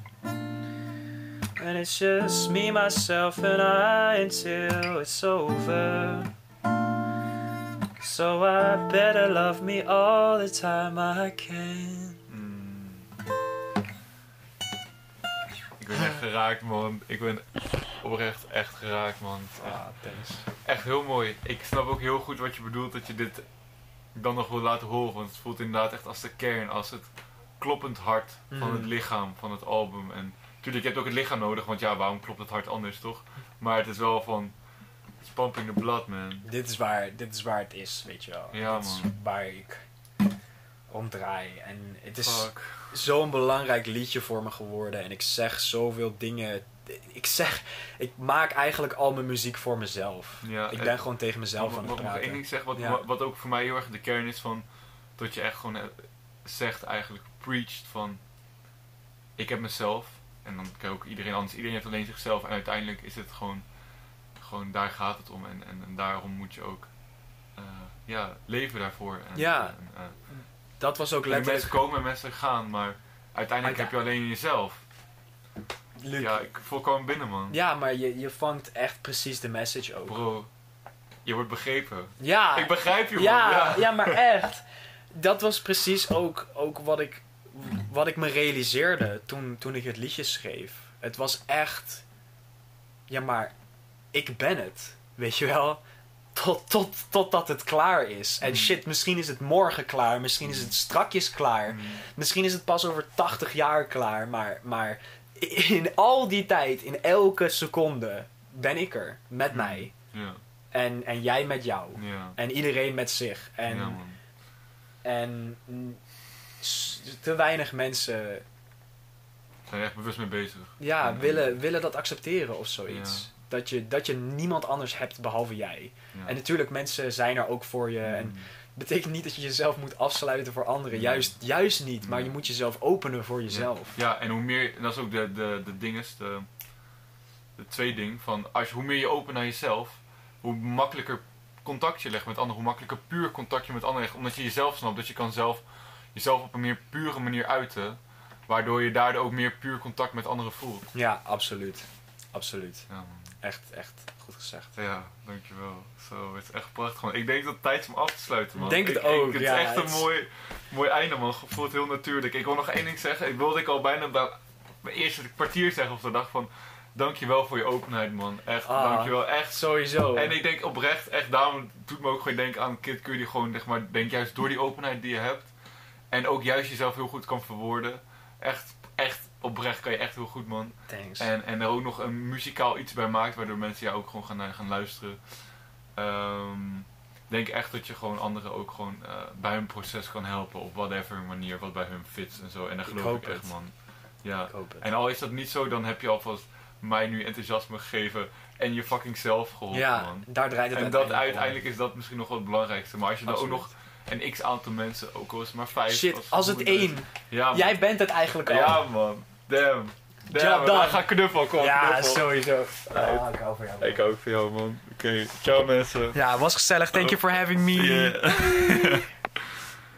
And it's just me, myself, and I until it's over. So I better love me all the time I can. Mm. Ik ben echt geraakt, man. Ik ben oprecht echt geraakt, man. Echt- Ah, thanks. Echt heel mooi. Ik snap ook heel goed wat je bedoelt dat je dit dan nog wil laten horen. Want het voelt inderdaad echt als de kern, als het kloppend hart van het lichaam van het album. En natuurlijk, je hebt ook het lichaam nodig, want ja, waarom klopt het hart anders, toch? Maar het is wel van, it's pumping the blood, man. Dit is, waar, dit is waar het is, weet je wel. Ja, dit is man. waar ik om draai. En het is zo'n belangrijk liedje voor me geworden. En ik zeg zoveel dingen. Ik zeg, ik maak eigenlijk al mijn muziek voor mezelf. Ja, ik en- ben gewoon tegen mezelf Mag- aan mag het ik nog één praten. ding zeggen? Wat, Ja. wat ook voor mij heel erg de kern is van... Dat je echt gewoon eh, zegt eigenlijk, preached van... Ik heb mezelf. En dan kan ook iedereen anders. Iedereen heeft alleen zichzelf. En uiteindelijk is het gewoon... Gewoon daar gaat het om. En, en, en daarom moet je ook... eh, ja, leven daarvoor. En, Ja. en, eh, Dat was ook letterlijk... mensen komen en mensen gaan. Maar uiteindelijk heb je alleen jezelf. Ja, ik volkomen binnen man. ja, maar je, je vangt echt precies de message ook. Bro, je wordt begrepen. Ja, Ik begrijp je man. ja, ja. ja, maar echt. Dat was precies ook, ook wat, ik, wat ik me realiseerde toen, toen ik het liedje schreef. Het was echt... Ja, maar ik ben het. Weet je wel? Tot, tot, totdat het klaar is. En Mm. shit, misschien is het morgen klaar. Misschien is het strakjes klaar. Mm. Misschien is het pas over 80 jaar klaar. Maar, maar in al die tijd, in elke seconde, ben ik er. Met Mm. mij. Ja, En, en jij met jou. ja. En iedereen met zich. En, ja en te weinig mensen zijn echt bewust mee bezig. ja, En- willen, willen dat accepteren of zoiets. Dat, je, dat je niemand anders hebt behalve jij. En natuurlijk, mensen zijn er ook voor je. En Mm. Betekent niet dat je jezelf moet afsluiten voor anderen. Nee. Juist, juist niet. Maar je moet jezelf openen voor jezelf. Ja, en hoe meer, en dat is ook de, de, de dinges, de, de twee ding van als hoe meer je open naar jezelf, hoe makkelijker contact je legt met anderen, hoe makkelijker puur contact je met anderen legt, omdat je jezelf snapt, dat je kan zelf jezelf op een meer pure manier uiten, waardoor je daardoor ook meer puur contact met anderen voelt. Ja, absoluut. Absoluut. Ja. Echt, echt gezegd. Ja, dankjewel. Zo, het is echt prachtig. Man. Ik denk dat het tijd is om af te sluiten, man. Denk het Ik- ook, ik- het ja, is echt het een mooi, mooi einde, man. Het voelt heel natuurlijk. Ik wil nog één ding zeggen. Ik wilde ik al bijna bij mijn eerste kwartier zeggen of de dag van... Dankjewel voor je openheid, man. Echt, Ah. dankjewel. Echt. Sowieso. En ik denk oprecht, echt daarom doet me ook gewoon denken aan Kid Cudi. Gewoon, zeg maar, denk juist door die openheid die je hebt. En ook juist jezelf heel goed kan verwoorden. Echt, echt oprecht kan je echt heel goed, man. Thanks. En, en er ook nog een muzikaal iets bij maakt, waardoor mensen jou ook gewoon gaan, gaan luisteren. Ik denk echt dat je gewoon anderen ook gewoon eh, bij hun proces kan helpen op whatever manier, wat bij hun fits en zo. En daar geloof ik, echt, het. man. Ja. En al is dat niet zo, dan heb je alvast mij nu enthousiasme gegeven en je fucking zelf geholpen, ja, man. daar draait het En dat om. uiteindelijk is dat misschien nog wel het belangrijkste. Maar als je dan ook nog een x aantal mensen, ook al is het maar vijf. Shit, als het één. Ja, man. Jij bent het eigenlijk al. Ja, man. Damn. Damn, we gaan knuffel, kom. Ja, knuffel. sowieso. Ah, ik hou van jou. Ik ook voor jou, man. Oké, ciao mensen. Ja, was gezellig. Thank you for having me. Yeah.